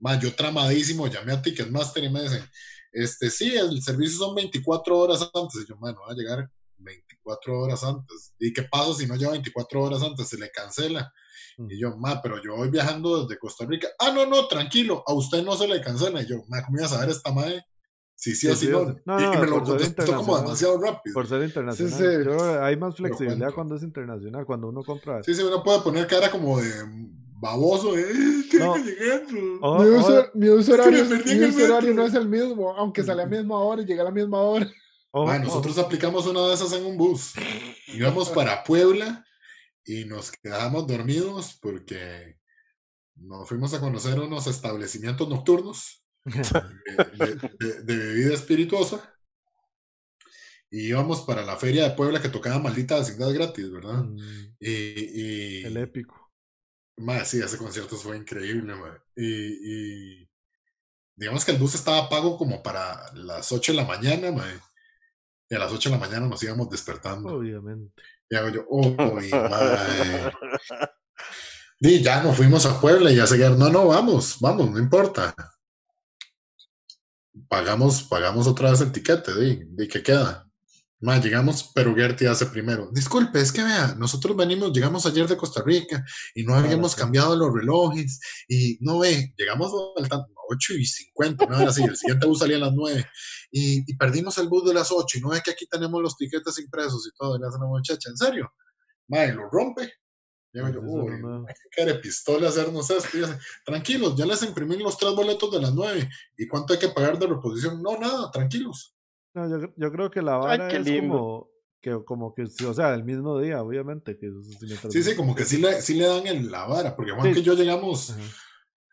mae, yo tramadísimo llamé a Ticketmaster y me dicen, este, sí, el servicio son 24 horas antes. Y yo, mano, va a llegar 24 horas antes. ¿Y qué pasa si no llega 24 horas antes? Se le cancela. Mm. Y yo, ma, pero yo voy viajando desde Costa Rica. Ah, no, no, tranquilo, a usted no se le cancela. Y yo, ma, ¿cómo iba a saber esta madre? Sí, sí, Sí, así sí, no. sí. No, y, y no, me lo contestó como demasiado rápido. Por ser internacional. sí. Yo que hay más flexibilidad cuando es internacional, cuando uno compra. Sí, sí, uno puede poner cara como de baboso, ¿eh? Tiene No. que llegar. O- mi, uso, mi uso horario, mi el uso horario metro. no es el mismo, aunque sale a la misma hora y llega a la misma hora. o- Ma, o- nosotros aplicamos una de esas en un bus. Íbamos para Puebla y nos quedamos dormidos porque nos fuimos a conocer unos establecimientos nocturnos de, de- de- de bebida espirituosa. Y íbamos para la feria de Puebla que tocaba maldita vecindad gratis, ¿verdad? Mm, Y, y el épico. Ma, sí, ese concierto fue increíble. Y, y digamos que el bus estaba pago como para las 8 de la mañana, ma. Y a las 8 de la mañana nos íbamos despertando. Obviamente. Y hago yo, mae. Y ya nos fuimos a Puebla y a seguir. No, no, vamos, vamos, no importa. Pagamos, pagamos otra vez el tiquete, di, di que queda. Más llegamos, pero Gertie hace primero. Disculpe, es que vea, nosotros venimos, llegamos ayer de Costa Rica y no habíamos sí. cambiado los relojes. Y no ve, llegamos al tan- 8 y 50, no era así. El siguiente bus salía a las 9 y, y perdimos el bus de las 8 y no ve que aquí tenemos los tiquetes impresos y todo. Y le hace una muchacha, ¿en serio? Madre, lo rompe. Y hago yo, uy, no, qué pistola hacernos esto. Y tranquilos, ya les imprimí los tres boletos de las 9. ¿Y cuánto hay que pagar de reposición? No, nada, tranquilos. No, yo, yo creo que la Ay, vara qué es lindo. como que, como que, o sea, el mismo día, obviamente. Que Sí, sí, como que sí le, sí le dan en la vara, porque Juan Sí. y yo llegamos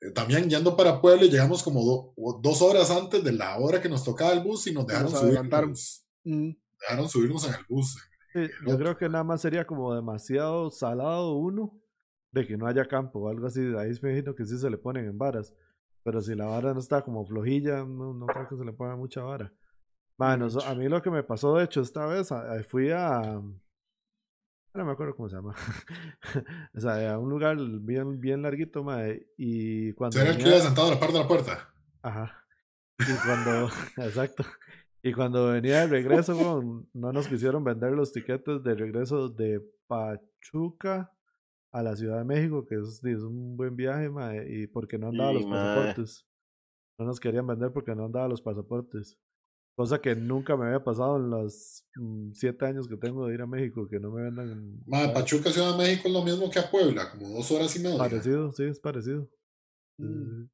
eh, también yendo para Puebla llegamos como do- dos horas antes de la hora que nos tocaba el bus y nos dejaron nos subirnos. Mm. dejaron subirnos en el bus. Sí, yo creo que nada más sería como demasiado salado uno de que no haya campo o algo así. Ahí me imagino que sí se le ponen en varas. Pero si la vara no está como flojilla, no, no creo que se le ponga mucha vara. Bueno, a mí lo que me pasó, de hecho, esta vez fui a. No me acuerdo cómo se llama. o sea, a un lugar bien, bien larguito, mae, Y cuando. ¿Será el que iba sentado a la par de la puerta? Ajá. Y cuando, exacto. Y cuando venía de regreso, no nos quisieron vender los tiquetes de regreso de Pachuca a la Ciudad de México, que es, es un buen viaje, mae, y porque no andaban Y, los pasaportes. No nos querían vender porque no andaban los pasaportes. Cosa que nunca me había pasado en los mm, siete años que tengo de ir a México, que no me vendan. Ma, Pachuca, Ciudad de México es lo mismo que a Puebla, como dos horas y media. Parecido, sí, es parecido. Sí, Mm.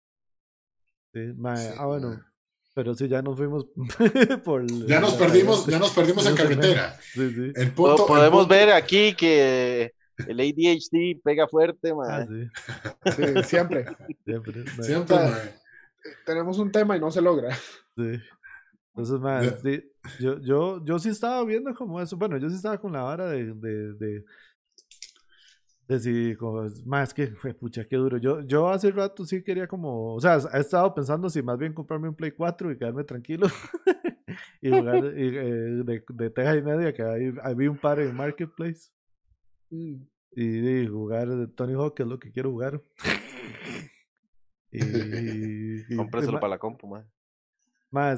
sí. Sí, ah, bueno, pero sí, ya nos fuimos por. Ya nos la perdimos, ya nos perdimos en carretera. Sí, sí. El punto, Podemos punto- ver aquí que el ADHD pega fuerte, Ah, mae. sí, Sí, siempre. siempre. Siempre. Tenemos un tema y no se logra. Sí. Entonces, Ya. sí, yo, yo, yo sí estaba viendo como eso. Bueno, yo sí estaba con la vara de. de, de de si, como, más que, pucha, qué duro. Yo, yo hace rato sí quería como, o sea, he estado pensando si más bien comprarme un Play 4 y quedarme tranquilo y jugar y, eh, de, de teja y media, que ahí, ahí vi un par en Marketplace Mm. y, y jugar de Tony Hawk, que es lo que quiero jugar. y, y- ma- para la compu, mae.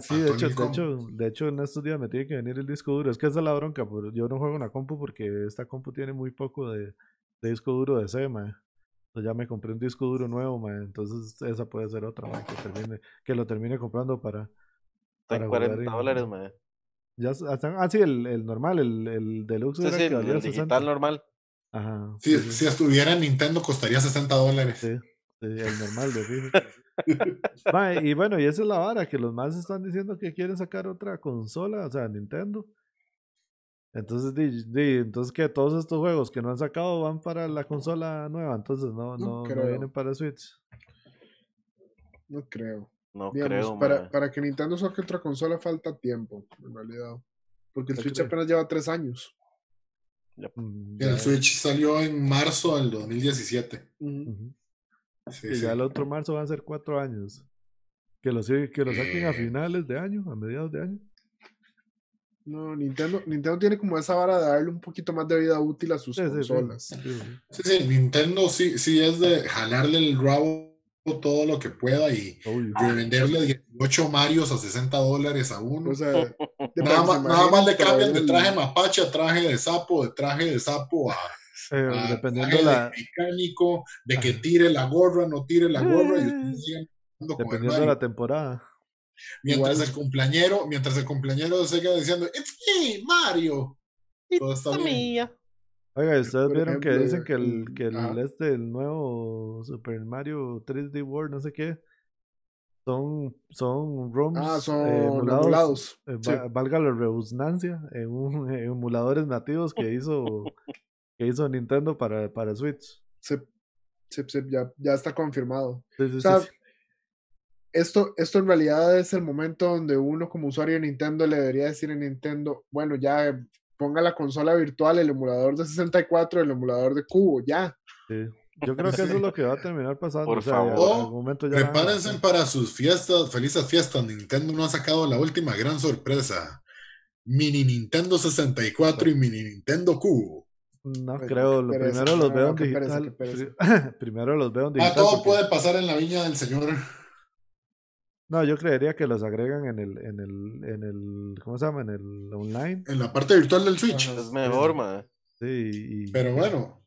Sí, Ah, de hecho, de hecho, de hecho, en estos días me tiene que venir el disco duro. Es que esa es la bronca, pero yo no juego en la compu porque esta compu tiene muy poco de, de disco duro de C, ma. Entonces ya me compré un disco duro nuevo. Entonces esa puede ser otra, ma, que termine, que lo termine comprando para, Está para en jugar 40 en- dólares, mae. Ya hasta- ah, sí, el, el normal, el, el deluxe Sí, era sí, el que el, valía el 60. digital normal. Ajá. Si, sí, sí, si estuviera en Nintendo costaría 60 dólares. sí, sí, el normal de y bueno, y esa es la vara, que los más están diciendo que quieren sacar otra consola, o sea, Nintendo. Entonces, di, di, entonces que todos estos juegos que no han sacado van para la consola nueva, entonces no, No no, no creo. vienen para Switch. No creo. No Digamos, creo, para, para que Nintendo saque otra consola falta tiempo, en realidad. Porque el Switch apenas lleva tres años. Mm, El Switch salió en marzo del 2017. Ujú. ujú. Sí, Y sí. ya el otro marzo van a ser cuatro años. Que lo, que lo saquen a Eh. finales de año, a mediados de año. No, Nintendo, Nintendo tiene como esa vara de darle un poquito más de vida útil a sus Sí, sí, sí. consolas. Sí, sí. Nintendo sí, sí es de jalarle el rabo todo lo que pueda y de venderle 18 Marios a 60 dólares a uno. O sea, nada, más, nada más le cambian de traje mapache a traje de sapo, de traje de sapo a, Eh, a dependiendo traje la, de mecánico, de que tire la gorra, no tire la gorra, y Eh. con el dependiendo de Mario. la temporada. Mientras Igual. el cumpleañero, mientras el cumpleañero siga diciendo, It's me, Mario. Todo está bien. mía. Oiga, ¿y ¿ustedes Por vieron que dicen que el, el- que el ajá. este, el nuevo Super Mario 3D World, no sé qué, son, son ROMs Ah, son eh, emulados, emulados. eh, Sí. va- valga la redundancia, en, un, en emuladores nativos que hizo, que hizo Nintendo para, para Switch. Sí, sí, sí, ya, ya está confirmado. Sí, sí, O sí, sea, sí. esto, esto en realidad es el momento donde uno como usuario de Nintendo le debería decir a Nintendo, bueno, ya ponga la consola virtual, el emulador de 64, el emulador de cubo, ya. Sí. Yo creo que eso es lo que va a terminar pasando. Por o sea, en favor. algún momento ya la van a Prepárense para sus fiestas, felices fiestas. Nintendo no ha sacado la última gran sorpresa. Mini Nintendo 64 y Mini Nintendo Cubo. No Pues, creo, lo pereza, primero los veo en pereza, pereza. primero los veo en Ah, todo porque- puede pasar en la viña del señor. No, yo creería que los agregan en el, en el, en el, ¿cómo se llama? En el online. En la parte virtual del Switch. Ajá. Es mejor, mae. Sí, y, Pero bueno,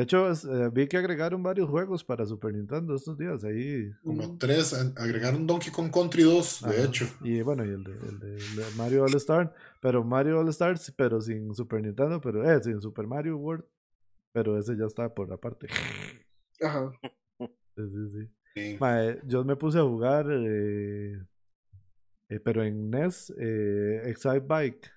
de hecho es- eh, vi que agregaron varios juegos para Super Nintendo estos días ahí. como tres. Agregaron Donkey Kong Country 2, de Ajá. hecho. Y bueno, y el de, el de- el de Mario All Star, pero Mario All Stars, pero sin Super Nintendo, pero eh, sin Super Mario World, pero ese ya está por aparte. Ajá. Sí, sí, sí. Sí. Mae, yo me puse a jugar, eh, eh, pero en NES, eh, Excite Bike.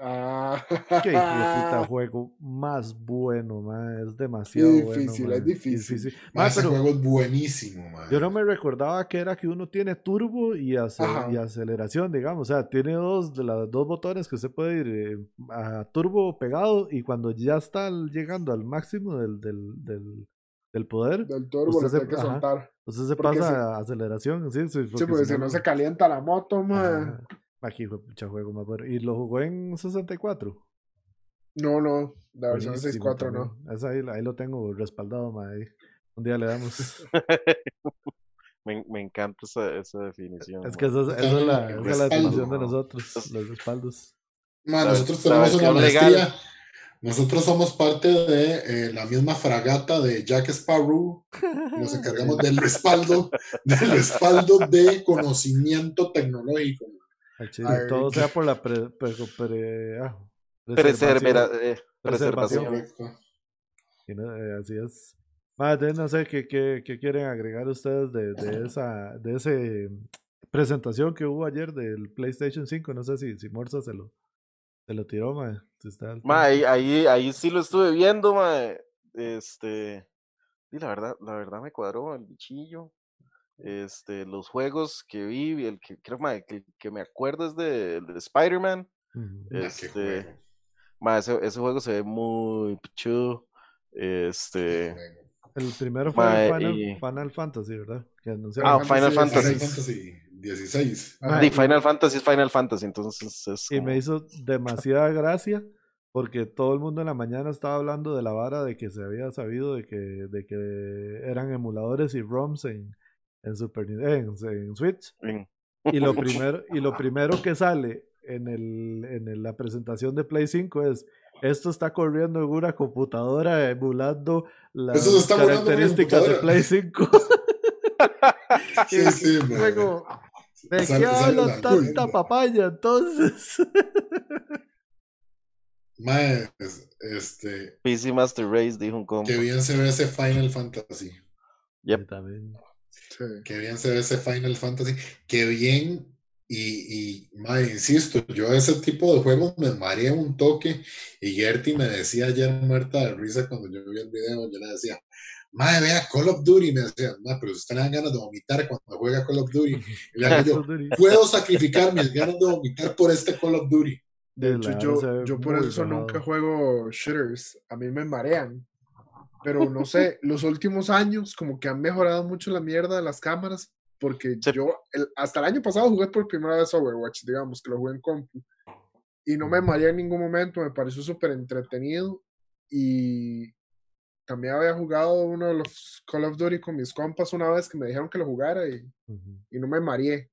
Ah. Qué puta juego más bueno, mae, es demasiado difícil, bueno. es difícil. Ma, Mae, ese pero juego es buenísimo, man. yo no me recordaba que era que uno tiene turbo y, aceleración, digamos. O sea, tiene dos de las dos botones que usted puede ir eh, a turbo pegado y cuando ya está llegando al máximo del, del, del, del poder, Del turbo Usted se- tiene que soltar. entonces se Porque pasa a aceleración. Sí, sí, Sí, porque si no se calienta la moto, man. Ajá. Aquí fue pucha juego más bueno. Y lo jugó en 64. No, no, la versión Buenísimo 64 no. Esa ahí, ahí lo tengo respaldado, ma, ahí. Un día le damos. Me, me encanta esa, esa definición. es que esa, es- esa es la, esa es la definición de nosotros, los respaldos. Ma, La- nosotros tenemos una maestría. Nosotros somos parte de eh, la misma fragata de Jack Sparrow. Nos encargamos del respaldo, del respaldo de conocimiento tecnológico. Chile, todo sea por la pre- pre- pre- ah, Preservera- preservación. eh, Preservación. preservación. Correcto. Y no, eh, así es. Más de no sé qué, qué, qué quieren agregar ustedes de, de esa de ese presentación que hubo ayer del PlayStation 5. No sé si, si Morza se lo, se lo tiró, mae, Ma, ahí, ahí, ahí sí lo estuve viendo, ma. Este. Y la verdad, la verdad me cuadró el bichillo. Este, los juegos que vi, el que creo ma, que, que me acuerdo es de, Spider-Man. Ah, Este, ma, ese, ese juego se ve muy qué Este. El primero fue el Final, y- Final Fantasy, ¿verdad? Que. Ah, Final Final Fantasy. Fantasy 16. Ajá. Y Final Fantasy es Final Fantasy, entonces es. Y me hizo demasiada gracia porque todo el mundo en la mañana estaba hablando de la vara de que se había sabido de que, de que eran emuladores y ROMs en, en Super en, en Switch. Y lo primero, y lo primero que sale en, el, en el- la presentación de Play 5 es esto está corriendo en una computadora emulando las características de. Play 5. Sí, sí. Luego, ¿de Sale- qué hablan la tanta leyenda. papaya entonces? Mae, es- este, PC Master Race, dijo un compa. qué bien se ve ese Final Fantasy. Yep. También. Sí. Qué bien se ve ese Final Fantasy. Qué bien. Y, y mae, insisto, yo ese tipo de juegos me mareé un toque. Y Gertie me decía ayer muerta de risa cuando yo vi el video. Yo le decía, Mae, vea Call of Duty. Me decía, mae, pero usted le dan ganas de vomitar cuando juega Call of Duty. Y le yo, puedo sacrificar mis ganas de vomitar por este Call of Duty. De hecho, yo, yo por eso nunca juego shooters. A mí me marean. Pero no sé, los últimos años como que han mejorado mucho la mierda de las cámaras. Porque Sí. yo el- hasta el año pasado jugué por primera vez Overwatch, digamos, que lo jugué en compu. Y no me mareé en ningún momento, me pareció súper entretenido. Y también había jugado uno de los Call of Duty con mis compas una vez que me dijeron que lo jugara y, Ujú. y no me mareé.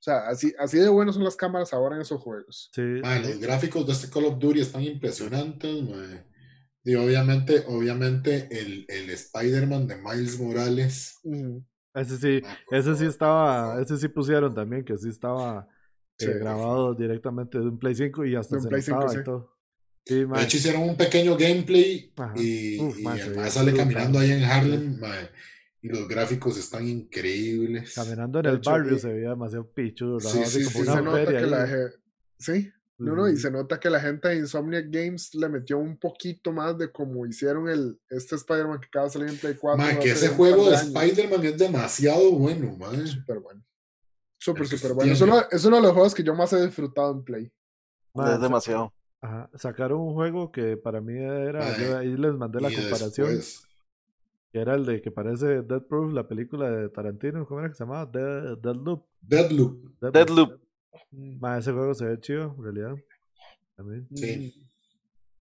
O sea, así, así de buenos son las cámaras ahora en esos juegos. Sí, Mae, los gráficos de este Call of Duty están impresionantes. mae. Y obviamente, obviamente el, el Spider-Man de Miles Morales. Ese sí, ese sí estaba, ese sí pusieron también, que sí estaba eh, Sí. grabado directamente de un Play 5 y hasta se Play 5, notaba y sí. todo. Sí, De hecho, hicieron un pequeño gameplay Ajá. y, Uf, se ve sale caminando ahí en Harlem y los gráficos están increíbles. caminando en De el hecho, barrio y- se veía demasiado pichudo, Sí, sí, como sí, se una nota feria que ahí. la ge- sí, no, no, y Ujú. se nota que la gente de Insomniac Games le metió un poquito más de como hicieron el este Spider-Man que acaba de salir en Play 4. Mae, hace que ese juego de. Spider-Man es demasiado bueno, mae. Súper bueno. Súper, súper bueno. Es uno, es uno de los juegos que yo más he disfrutado en Play. Es demasiado. ajá, sacaron un juego que para mí era, yo ahí les mandé la Y comparación, después, que era el de que parece Dead Proof, la película de Tarantino, ¿cómo era que se llamaba? Dead, Deadloop. Deadloop. Deadloop. Mae, ese juego se ve chido, en realidad. También. Sí.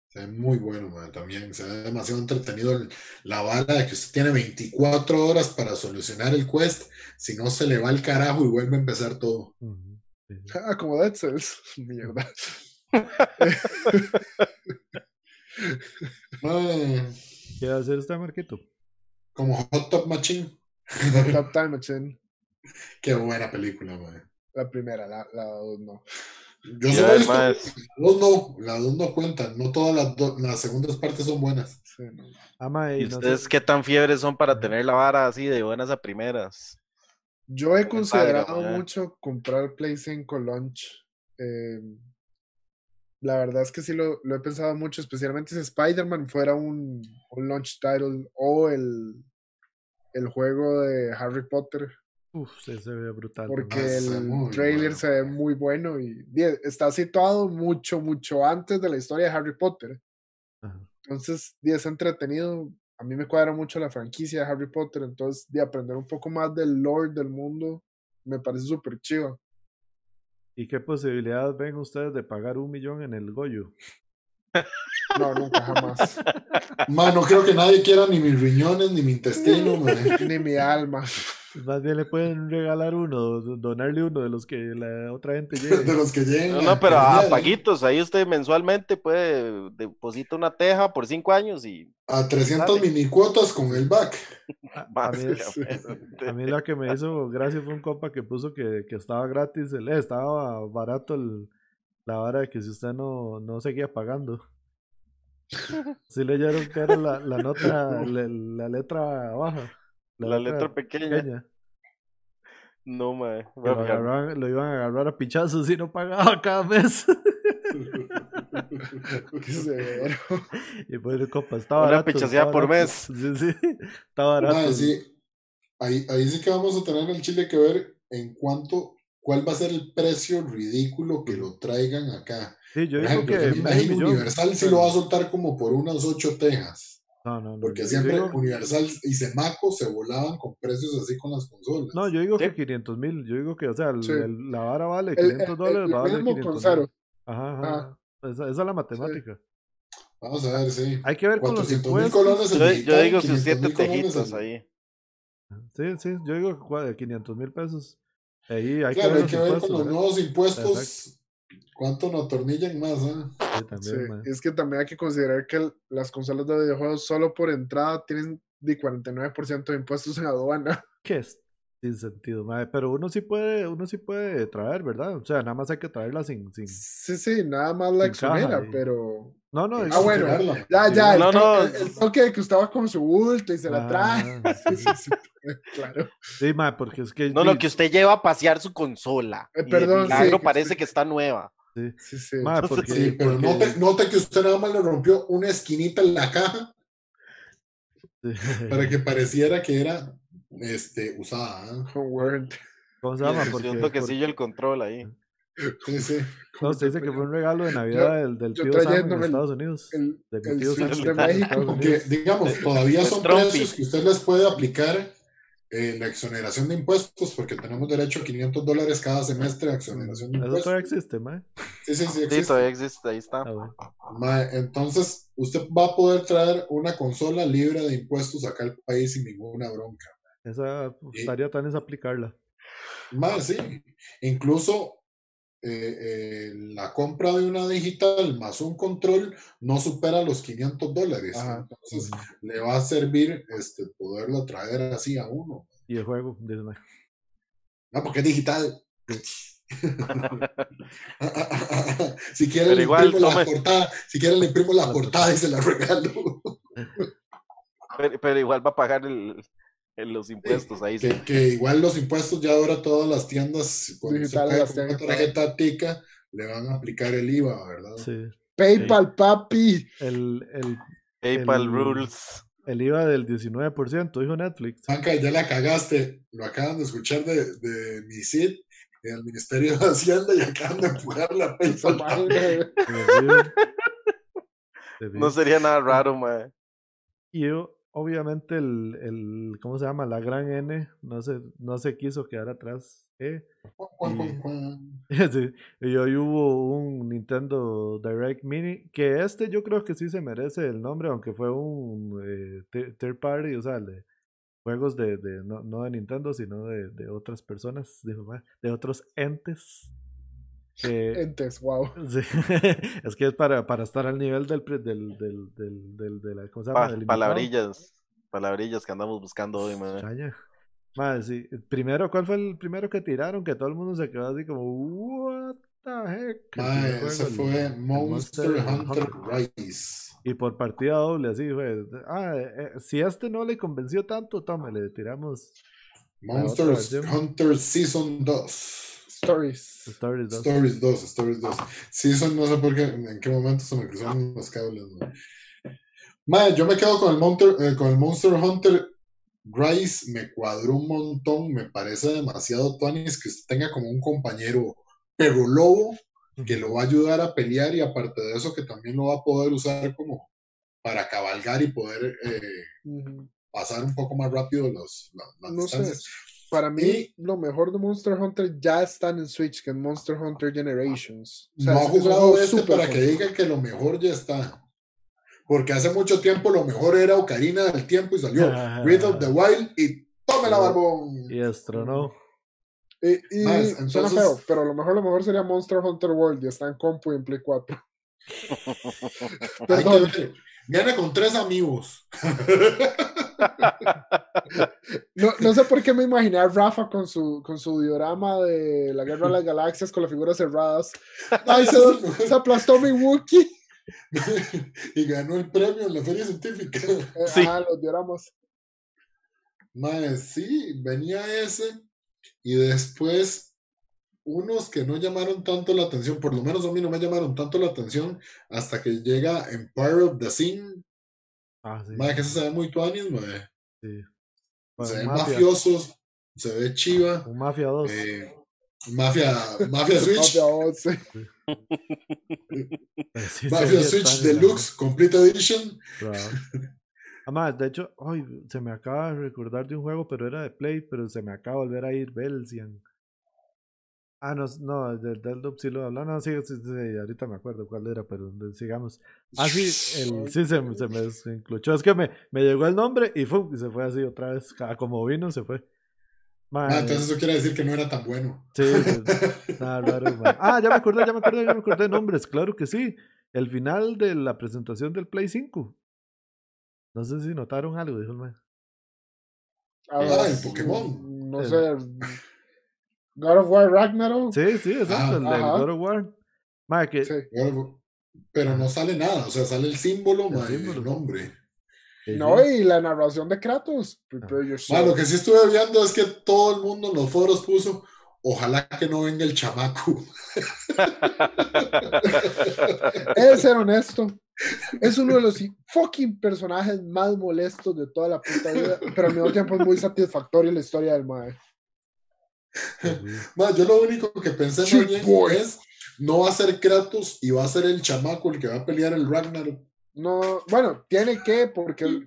Se ve muy bueno, mae, también. Se ve demasiado entretenido el- la bala de que usted tiene 24 horas para solucionar el quest. Si no, se le va al carajo y vuelve a empezar todo. Ujú, sí, sí. Ah, como Dead Cells. Mierda. ¿Qué va a hacer usted, Marquito? como Hot Top Machine. Top Time Machine. Qué buena película, mae. La primera, la, la dos no. Yo solo la dos no, la dos no cuentan, no todas las, do- las segundas partes son buenas. Sí, no. Mae, ¿Y y no sé- ustedes qué tan fiebres son para tener la vara así de buenas a primeras? Yo he considerado mucho comprar Play 5 launch. eh, la verdad es que sí lo, lo he pensado mucho, especialmente si Spider-Man fuera un, un launch title o el, el juego de Harry Potter, Uf, sí, se ve brutal. porque el trailer bueno. se ve muy bueno y está situado mucho, mucho antes de la historia de Harry Potter. Ajá. Entonces, es entretenido. A mí me cuadra mucho la franquicia de Harry Potter, entonces de aprender un poco más del lore del mundo me parece súper chido. ¿Y qué posibilidades ven ustedes de pagar un millón en el Goyo? No, nunca jamás. Mano, creo que nadie quiera ni mis riñones ni mi intestino, mae. Ni mi alma. Más bien le pueden regalar uno, donarle uno de los que la otra gente lleve. De los que lleguen. No, a- no, pero a paguitos, ahí usted mensualmente puede deposita una teja por cinco años y A 300 mini cuotas con el back. A, a mí, básicamente. a mí lo que me hizo gracia fue un compa que puso que, que estaba gratis, el, estaba barato el, la vara de que si usted no, no seguía pagando. Sí leyeron que era la, la nota, la, la letra baja. La letra pequeña. No, mae. Lo, lo iban a agarrar a pichazos y no pagaba cada mes. Qué severo. y pues compa, está Una barato. pichaseada está por barato". mes. Sí, sí, está barato. Mae, sí. Ahí, ahí sí que vamos a tener el Chile que ver en cuánto, cuál va a ser el precio ridículo que lo traigan acá. Sí, yo Por digo ejemplo, que imagino Universal sí pero- lo va a soltar como por unas ocho tejas. No, no, no. Porque siempre digo- Universal y Semaco se volaban con precios así con las consolas. No, yo digo Sí. que 500 mil. Yo digo que, o sea, el- Sí. el- la vara vale El- 500 el- dólares, el va a valer mismo 500 con cero. Ajá, ajá. Ah. Esa, esa es la matemática. Vamos a ver, sí. Hay que ver con los 400 mil impuestos. Yo, yo digo sus 500 siete mil colones tejitos en- ahí. Sí, sí, yo digo que cua- 500 mil pesos. Ahí hay Claro, que ver hay los que ver con los ¿verdad? nuevos impuestos cuánto nos atornillan más. ¿eh? Sí, Sí, también, es que también hay que considerar que el- las consolas de videojuegos solo por entrada tienen de 49% de impuestos en aduana. ¿Qué es? Sin sentido, mae. Pero uno sí puede, uno sí puede traer, ¿verdad? O sea, nada más hay que traerla sin, sin... Sí, sí, nada más la exonera, y- pero... No, no, Ah, bueno. considerarla. Ya, Sí, ya, el, no, to- no. el- el toque de que usted va con su bulto y se la trae. Ah, Sí, sí, sí, claro. Sí, mae, porque es que... No, no, di- que usted lleva a pasear su consola. Eh, perdón, sí, parece usted- que está nueva. Sí, sí. mae, porque, Sí, pero porque- note, note que usted nada más le rompió una esquinita en la caja para que pareciera que era este, usada. ¿eh? Con Word. ¿Cómo se llama? Porque, un toquecillo el control ahí. Sí, sí. no, usted dice que fue un regalo de Navidad del, del yo tío Sam en trayéndome el- Estados Unidos. El, de el tío Sam de Estados México. Unidos. Aunque, digamos, todavía son precios que usted les puede aplicar eh, la exoneración de impuestos, porque tenemos derecho a 500 dólares cada semestre de exoneración de Eso impuestos. todavía existe, mae. Sí, sí, sí, Sí, existe. todavía existe, ahí está. Ah, entonces, usted va a poder traer una consola libre de impuestos acá al país sin ninguna bronca. Esa Y- estaría tan es aplicarla. Más, sí. Incluso eh, eh, la compra de una digital más un control no supera los 500 dólares. Ajá. Entonces, le va a servir este, poderlo traer así a uno. Y el juego, mae. No, porque es digital. si quiere Pero le igual, imprimo la tome. portada, si quiere le imprimo la portada y se la regalo. Pero, pero igual va a pagar el, el- los impuestos ahí. sí. que, que igual los impuestos ya ahora todas las tiendas cuando se paga con una tarjeta tica le van a aplicar el IVA, ¿verdad? Sí. PayPal, papi. El, el, PayPal el- Rules. el IVA del 19%, dijo Netflix. Banca, ya la cagaste. Lo acaban de escuchar de, de mi CID, del Ministerio de Hacienda, y acaban de empujar la PayPal. madre. No sería nada raro, mae. Yo, obviamente el, el, ¿cómo se llama? La gran N no se, no se quiso quedar atrás. ¿eh? Cuan. Sí, Y hoy hubo un Nintendo Direct Mini, que este yo creo que sí se merece el nombre, aunque fue un eh, thi- third party, o sea, de juegos de, de no, no de Nintendo, sino de, de otras personas, de otros entes. Que- Entes, wow. sí, es que es para, para estar al nivel del, pre- del, del, del, del- de la, ¿cómo se llama? Pa- palabrillas. Palabrillas que andamos buscando hoy. Extraña. Madre, sí. Primero, ¿cuál fue el primero que tiraron? Que todo el mundo se quedó así como, what the heck. Primer ese el- fue el Monster Hunter Rise. Y por partida doble, así fue. Ah, eh, si este no le convenció tanto, tome, le tiramos Monster. Hunter Season 2. Stories. Stories 2. Stories 2, Stories 2. Season, no sé por qué, en qué momento se me cruzaron los cables. yo me quedo con el, Monster, eh, con el Monster Hunter Rise, me cuadró un montón, me parece demasiado tuanis que usted tenga como un compañero perro lobo que lo va a ayudar a pelear y aparte de eso que también lo va a poder usar como para cabalgar y poder eh, pasar un poco más rápido los, la- las No sé. Para mí, Y- lo mejor de Monster Hunter ya está en Switch, que en Monster Hunter Generations. O sea, no ha es- es jugado este para que digan que lo mejor ya está. Porque hace mucho tiempo lo mejor era Ocarina del Tiempo y salió Breath of the Wild y ¡Tómela, barbón! Y destronó. Y, y Más, suena entonces- feo, pero a lo mejor lo mejor sería Monster Hunter World y está en compu y en Play 4. Hay que Perdón, ver. Viene con tres amigos. no, no sé por qué me imaginé a Rafa con su, con su diorama de la Guerra de las Galaxias con las figuras cerradas. Ay, se, se aplastó mi Wookiee. y ganó el premio en la feria científica. Eh, Sí. Ajá, los dioramas. Mae, sí, venía ese. Y después, unos que no llamaron tanto la atención, por lo menos a mí no me llamaron tanto la atención, hasta que llega Empire of the Sin. Ah, sí. Mae, que se ve muy tuanis, sí. Se ven mafiosos, se ve chiva. Un Mafia 2. eh, mafia, Mafia Switch. Mafia 11. Eh, sí, Mafia Switch Deluxe Complete Edition. Además, de hecho, ay, se me acaba de recordar de un juego, pero era de Play, pero se me acaba de volver a ir Belsian. Ah, no, no, del Deathloop sí lo hablaba. No, sí, sí, sí, ahorita me acuerdo cuál era, pero sigamos. Ah, sí, el, sí, se, me- se me desencluchó. Es que me, me llegó el nombre y, ¡fum! y se fue así otra vez. Ah, Como vino, se fue. Ah, entonces eso quiere decir que no era tan bueno. Sí, sí, nada raro. Ah, ya me acordé, ya me acordé, ya me acordé de nombres, claro que sí. El final de la presentación del Play 5. No sé si notaron algo, dijo el mae. Ah, el Pokémon. No El- sé. God of War Ragnarok. Sí, sí, exacto, el del Ajá. God of War. Mae, que Sí. Pero no sale nada, o sea, sale el símbolo, El mae, símbolo. el nombre. No, y la narración de Kratos. Yourself. lo que sí estuve viendo es que todo el mundo en los foros puso, ojalá que no venga el chamaco. De ser honesto. Es uno de los fucking personajes más molestos de toda la puta vida, pero al mismo tiempo es muy satisfactorio la historia del Ma, yo lo único que pensé bien boy. es, no va a ser Kratos y va a ser el chamaco el que va a pelear el Ragnarok. No, bueno, tiene que, porque.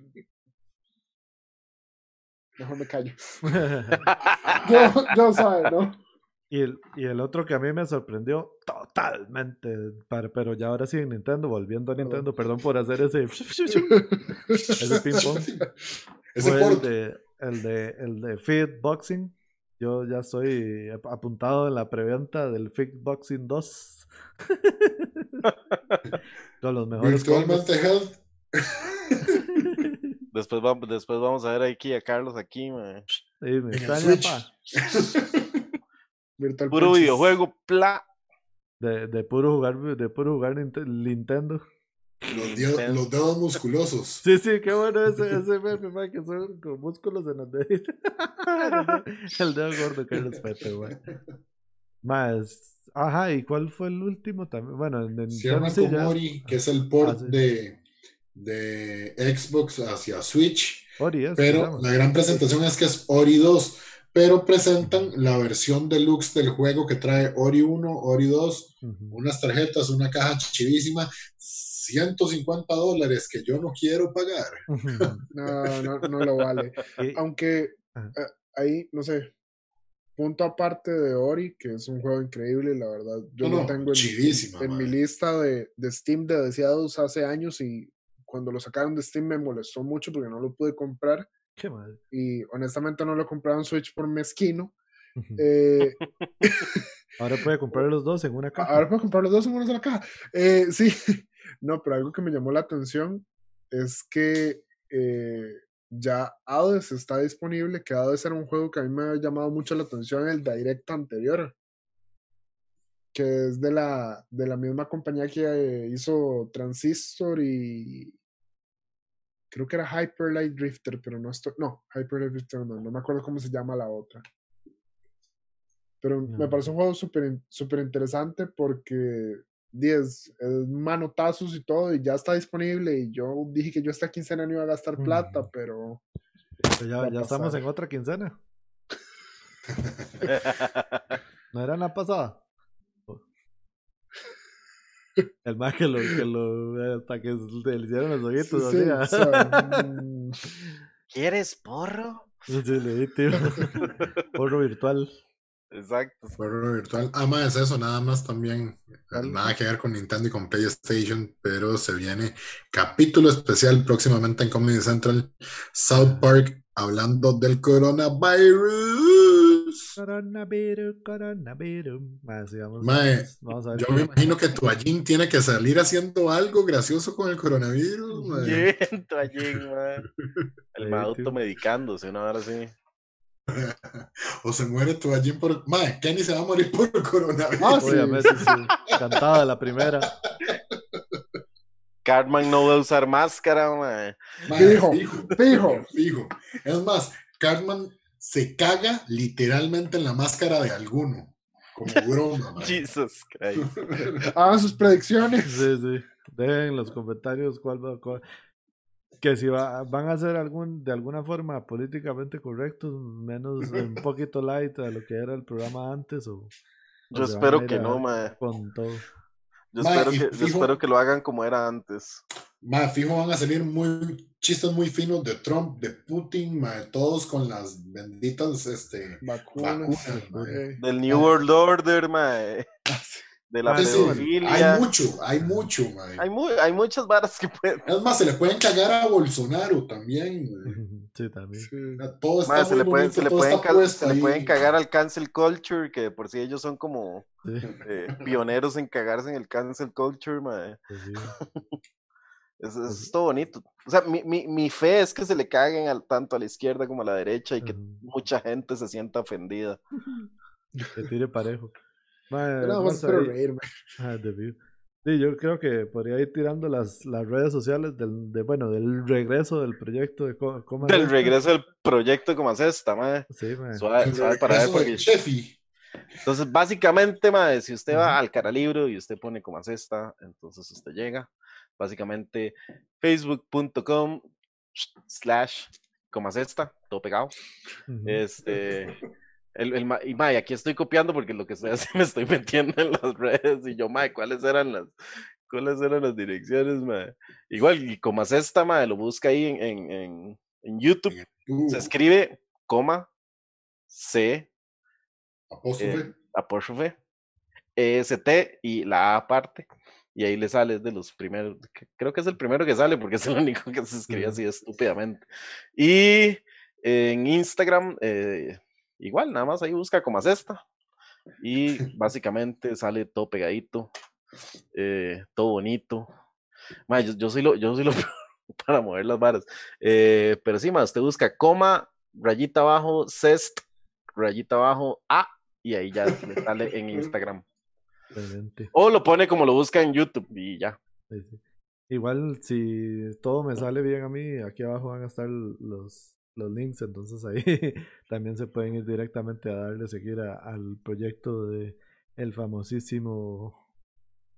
Mejor me callo. Yo, yo sabe, ¿no? y, el, y el otro que a mí me sorprendió totalmente, para- pero ya ahora sí en Nintendo, volviendo a Nintendo, perdón por hacer ese, ese ping pong. Ese fue el de, el de, el de Fit Boxing. Yo ya ap- apuntado en la preventa del Fit Boxing 2. Con los mejores combos. Virtualmente Health. Después vamos, después vamos a ver aquí a Carlos aquí, mae. Sí, me extraña, Switch. pa. Virtual Puro Punches. videojuego, pla. De, de puro jugar, de puro jugar Ninte- Nintendo. Los, dedos- los dedos musculosos. Sí, sí, qué bueno ese, ese meme, man, que son con músculos en los deditos. el dedo gordo, qué respeto, güey. Más, ajá, ¿y cuál fue el último también? Bueno, en Se llama sí ya- Komori, que es el port Ah, sí. de, de Xbox hacia Switch. Ori es, Pero la gran presentación es que es Ori 2. Pero presentan la versión deluxe del juego que trae Ori 1, Ori 2, Ujú. unas tarjetas, una caja chivísima, 150 dólares que yo no quiero pagar. No, no, no lo vale. Aunque eh, ahí, no sé, punto aparte de Ori, que es un juego increíble, la verdad. Yo No, lo tengo en, chivísima, en mi lista de, de Steam de deseados hace años y cuando lo sacaron de Steam me molestó mucho porque no lo pude comprar Qué mal. y honestamente no lo compraron en Switch por mezquino. Eh, Ahora puede comprar los dos en una caja. ahora puedo comprar los dos en una sola caja. Eh, sí, no, pero algo que me llamó la atención es que eh, ya Hades está disponible, que Hades era un juego que a mí me ha llamado mucho la atención en el directo anterior, que es de la, de la misma compañía que hizo Transistor y creo que era Hyper Light Drifter, pero no estoy, no, Hyper Light Drifter no, no me acuerdo cómo se llama la otra. Pero me parece un juego súper in- súper interesante porque 10 manotazos y todo y ya está disponible y yo dije que yo esta quincena no iba a gastar plata, Ujú. pero Pero ya, estamos en otra quincena. ¿No era la pasada? El más que lo, que lo, hasta que le hicieron los ojitos, sí, así, o sea, ¿Quieres porro? Sí, le di, tío. Porro virtual. Exacto. Juego virtual. Ah, ma, es eso, nada más también. Nada que ver con Nintendo y con PlayStation, pero se viene capítulo especial próximamente en Comedy Central. South Park hablando del coronavirus. Coronavirus, coronavirus. Mae, sigamos. Mae, Vamos a ver Yo me imagino que tu Allín tiene que salir haciendo algo gracioso con el coronavirus. mae. Bien, toallín, mae. El mae automedicándose, una hora así. O se muere tu Allín por. Mae, Kenny se va a morir por coronavirus. Ah, sí. Obviamente, sí. Cantada la primera. Cartman no va a usar máscara, mae. Mae, Fijo, fijo. fijo. Es más, Cartman se caga literalmente en la máscara de alguno. Como broma. Jesus Christ. Hagan sus predicciones. Sí, sí. Dejen en los comentarios cuál va. cuál- Que si va- van a ser algún, de alguna forma políticamente correctos, menos un poquito light a lo que era el programa antes o, Yo a espero que no, mae. con todo. Yo Mae, espero que, yo fijo- espero que lo hagan como era antes. Mae, fijo van a salir muy chistes muy finos de Trump, de Putin, mae, todos con las benditas este, Vacunas. vacunas. eh. Del New World Order, mae. De la Mae, Sí, hay mucho, hay mucho, mae. Hay, mu- hay muchas varas que pueden. Es más, se le pueden cagar a Bolsonaro también. mae. Sí, también. Sí. Todo está Mae, se le pueden, bonito, se le pueden, se le pueden cagar al cancel culture, que por sí ellos son como Sí, eh, pioneros en cagarse en el cancel culture, mae. eso es todo bonito. O sea, mi, mi, mi fe es que se le caguen al, tanto a la izquierda como a la derecha y que mucha gente se sienta ofendida. Que tire parejo. Más vamos ahí. reírme. Ah. Sí, yo creo que podría ir tirando las, las redes sociales del, de, bueno, del regreso del proyecto de Co- Coma Del regreso del proyecto como hace esta, mae. Sí, mae. Suave, suave para ver, porque-. Entonces, básicamente, mae, si usted va Ujú. al Caralibro y usted pone como hace esta, entonces usted llega. Básicamente, facebook.com slash como hace esta, todo pegado. Este, el, el, y mae, aquí estoy copiando porque lo que estoy haciendo me estoy metiendo en las redes y yo, mae, ¿cuáles eran las, cuáles eran las direcciones, mae? Igual, y como hace esta, mae, lo busca ahí en, en, en, en YouTube, Uh, se escribe coma C apóstrofe. eh, apóstrofe EST y la A aparte. Y ahí le sale, es de los primeros, creo que es el primero que sale porque es el único que se escribe así estúpidamente. Y en Instagram, eh, igual, nada más ahí busca como es esta. Y básicamente sale todo pegadito, eh, todo bonito. Yo, yo soy lo, yo soy lo para mover las varas. Eh, pero sí, más usted busca coma, rayita abajo, cest, rayita abajo, A, y ahí ya le sale en Instagram. Excelente. O lo pone como lo busca en YouTube y ya. Sí, sí. Igual, si todo me sale bien a mí, aquí abajo van a estar los, los links, entonces ahí también se pueden ir directamente a darle seguir a- al proyecto de el famosísimo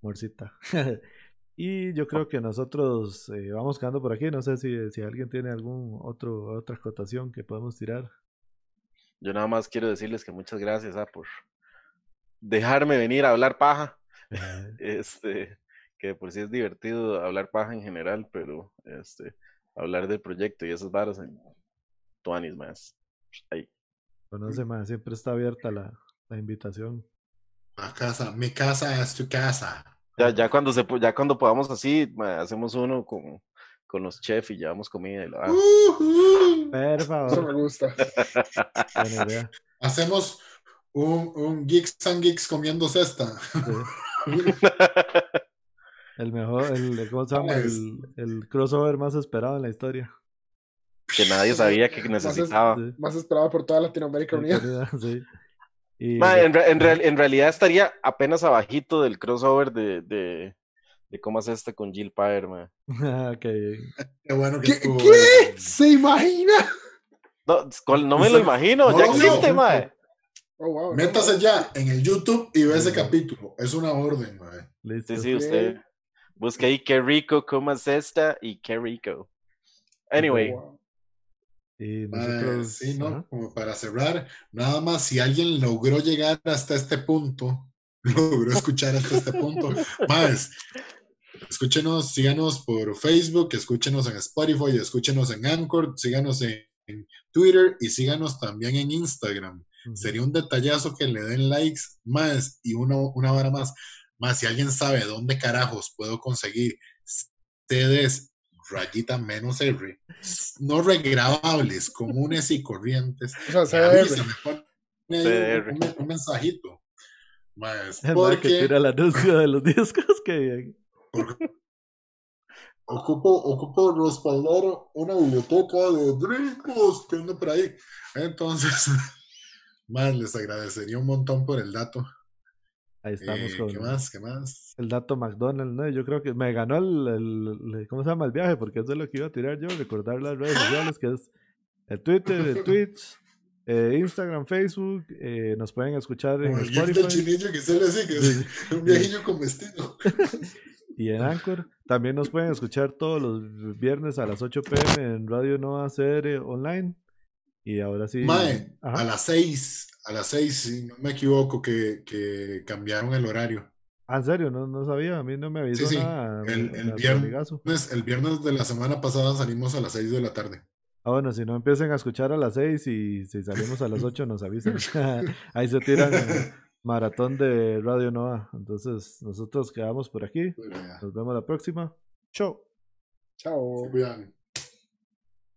Morcita. y yo creo que nosotros eh, vamos quedando por aquí. No sé si, si alguien tiene algún otro otra acotación que podemos tirar. Yo nada más quiero decirles que muchas gracias ah, por dejarme venir a hablar paja. Este, que por sí es divertido hablar paja en general, pero este, hablar del proyecto y esas varas en Tuanis más. Ahí. conoce más, siempre está abierta la, la invitación. La casa, mi casa es tu casa. Ya, ya cuando se ya cuando podamos así, ma, hacemos uno con, con los chefs y llevamos comida y vara. Ujú. Por Eso me gusta. buena idea. Hacemos un, un Geeks and Geeks comiendo cesta. Sí. El mejor, el, ¿cómo se llama? Ah, es- El, el crossover más esperado en la historia. que nadie sabía que es- necesitaba. Sí. Más esperado por toda Latinoamérica Unida. Sí. Y Ma, en, re- en real- en realidad estaría apenas abajito del crossover de, de, de cómo es este con Jill Pyre, ma. Ah, ok. Qué bueno que ¿Qué? estuvo. ¿Qué? ¿Se imagina? No, ¿cuál- no me lo imagino, no ya existe, vio. ma. Oh, wow. Métase ya en el YouTube y ve ese capítulo. Es una orden, mae. Listo. Sí, usted busca ahí qué rico, cómo es esta y qué rico. Anyway, Oh, wow. Y sí, ¿no? ajá. Como para cerrar, nada más si alguien logró llegar hasta este punto, logró escuchar hasta este punto, más, escúchenos, síganos por Facebook, escúchenos en Spotify, escúchenos en Anchor, síganos en, en Twitter y síganos también en Instagram. Sería un detallazo que le den likes más y una, una vara más. Más si alguien sabe dónde carajos puedo conseguir CDs rayita menos R, no regrabables, comunes y corrientes. O sea, me CDR. avisa, me pone ahí CDR. un, mensajito. Que porque tira el anuncio de los discos que bien. ocupo, ocupo respaldar una biblioteca de brincos que anda por ahí. Entonces, más les agradecería un montón por el dato. Ahí estamos Eh, con ¿Qué más? ¿Qué más? el dato McDonald's, ¿no? Yo creo que me ganó el, el- el- ¿cómo se llama? El viaje, porque eso es lo que iba a tirar yo, recordar las redes sociales, que es el Twitter, el Twitch, eh, Instagram, Facebook, eh, nos pueden escuchar en el Spotify chinillo que se le hace, que es un viejillo con vestido. y en Anchor. También nos pueden escuchar todos los viernes a las 8 pm en Radio Nova CR online. Y ahora sí. Mae, Ajá. a las seis, a las seis, si no me equivoco, que, que cambiaron el horario. Ah, en serio, no, no sabía, a mí no me avisó Sí, sí. nada. El, el viernes, el viernes de la semana pasada salimos a las seis de la tarde. Ah, bueno, si no empiecen a escuchar a las 6 y si salimos a las 8 nos avisan. Ahí se tiran eh, maratón de Radio Nova. Entonces, nosotros quedamos por aquí. Ya, Nos vemos la próxima. Chau. Chao. cuidan.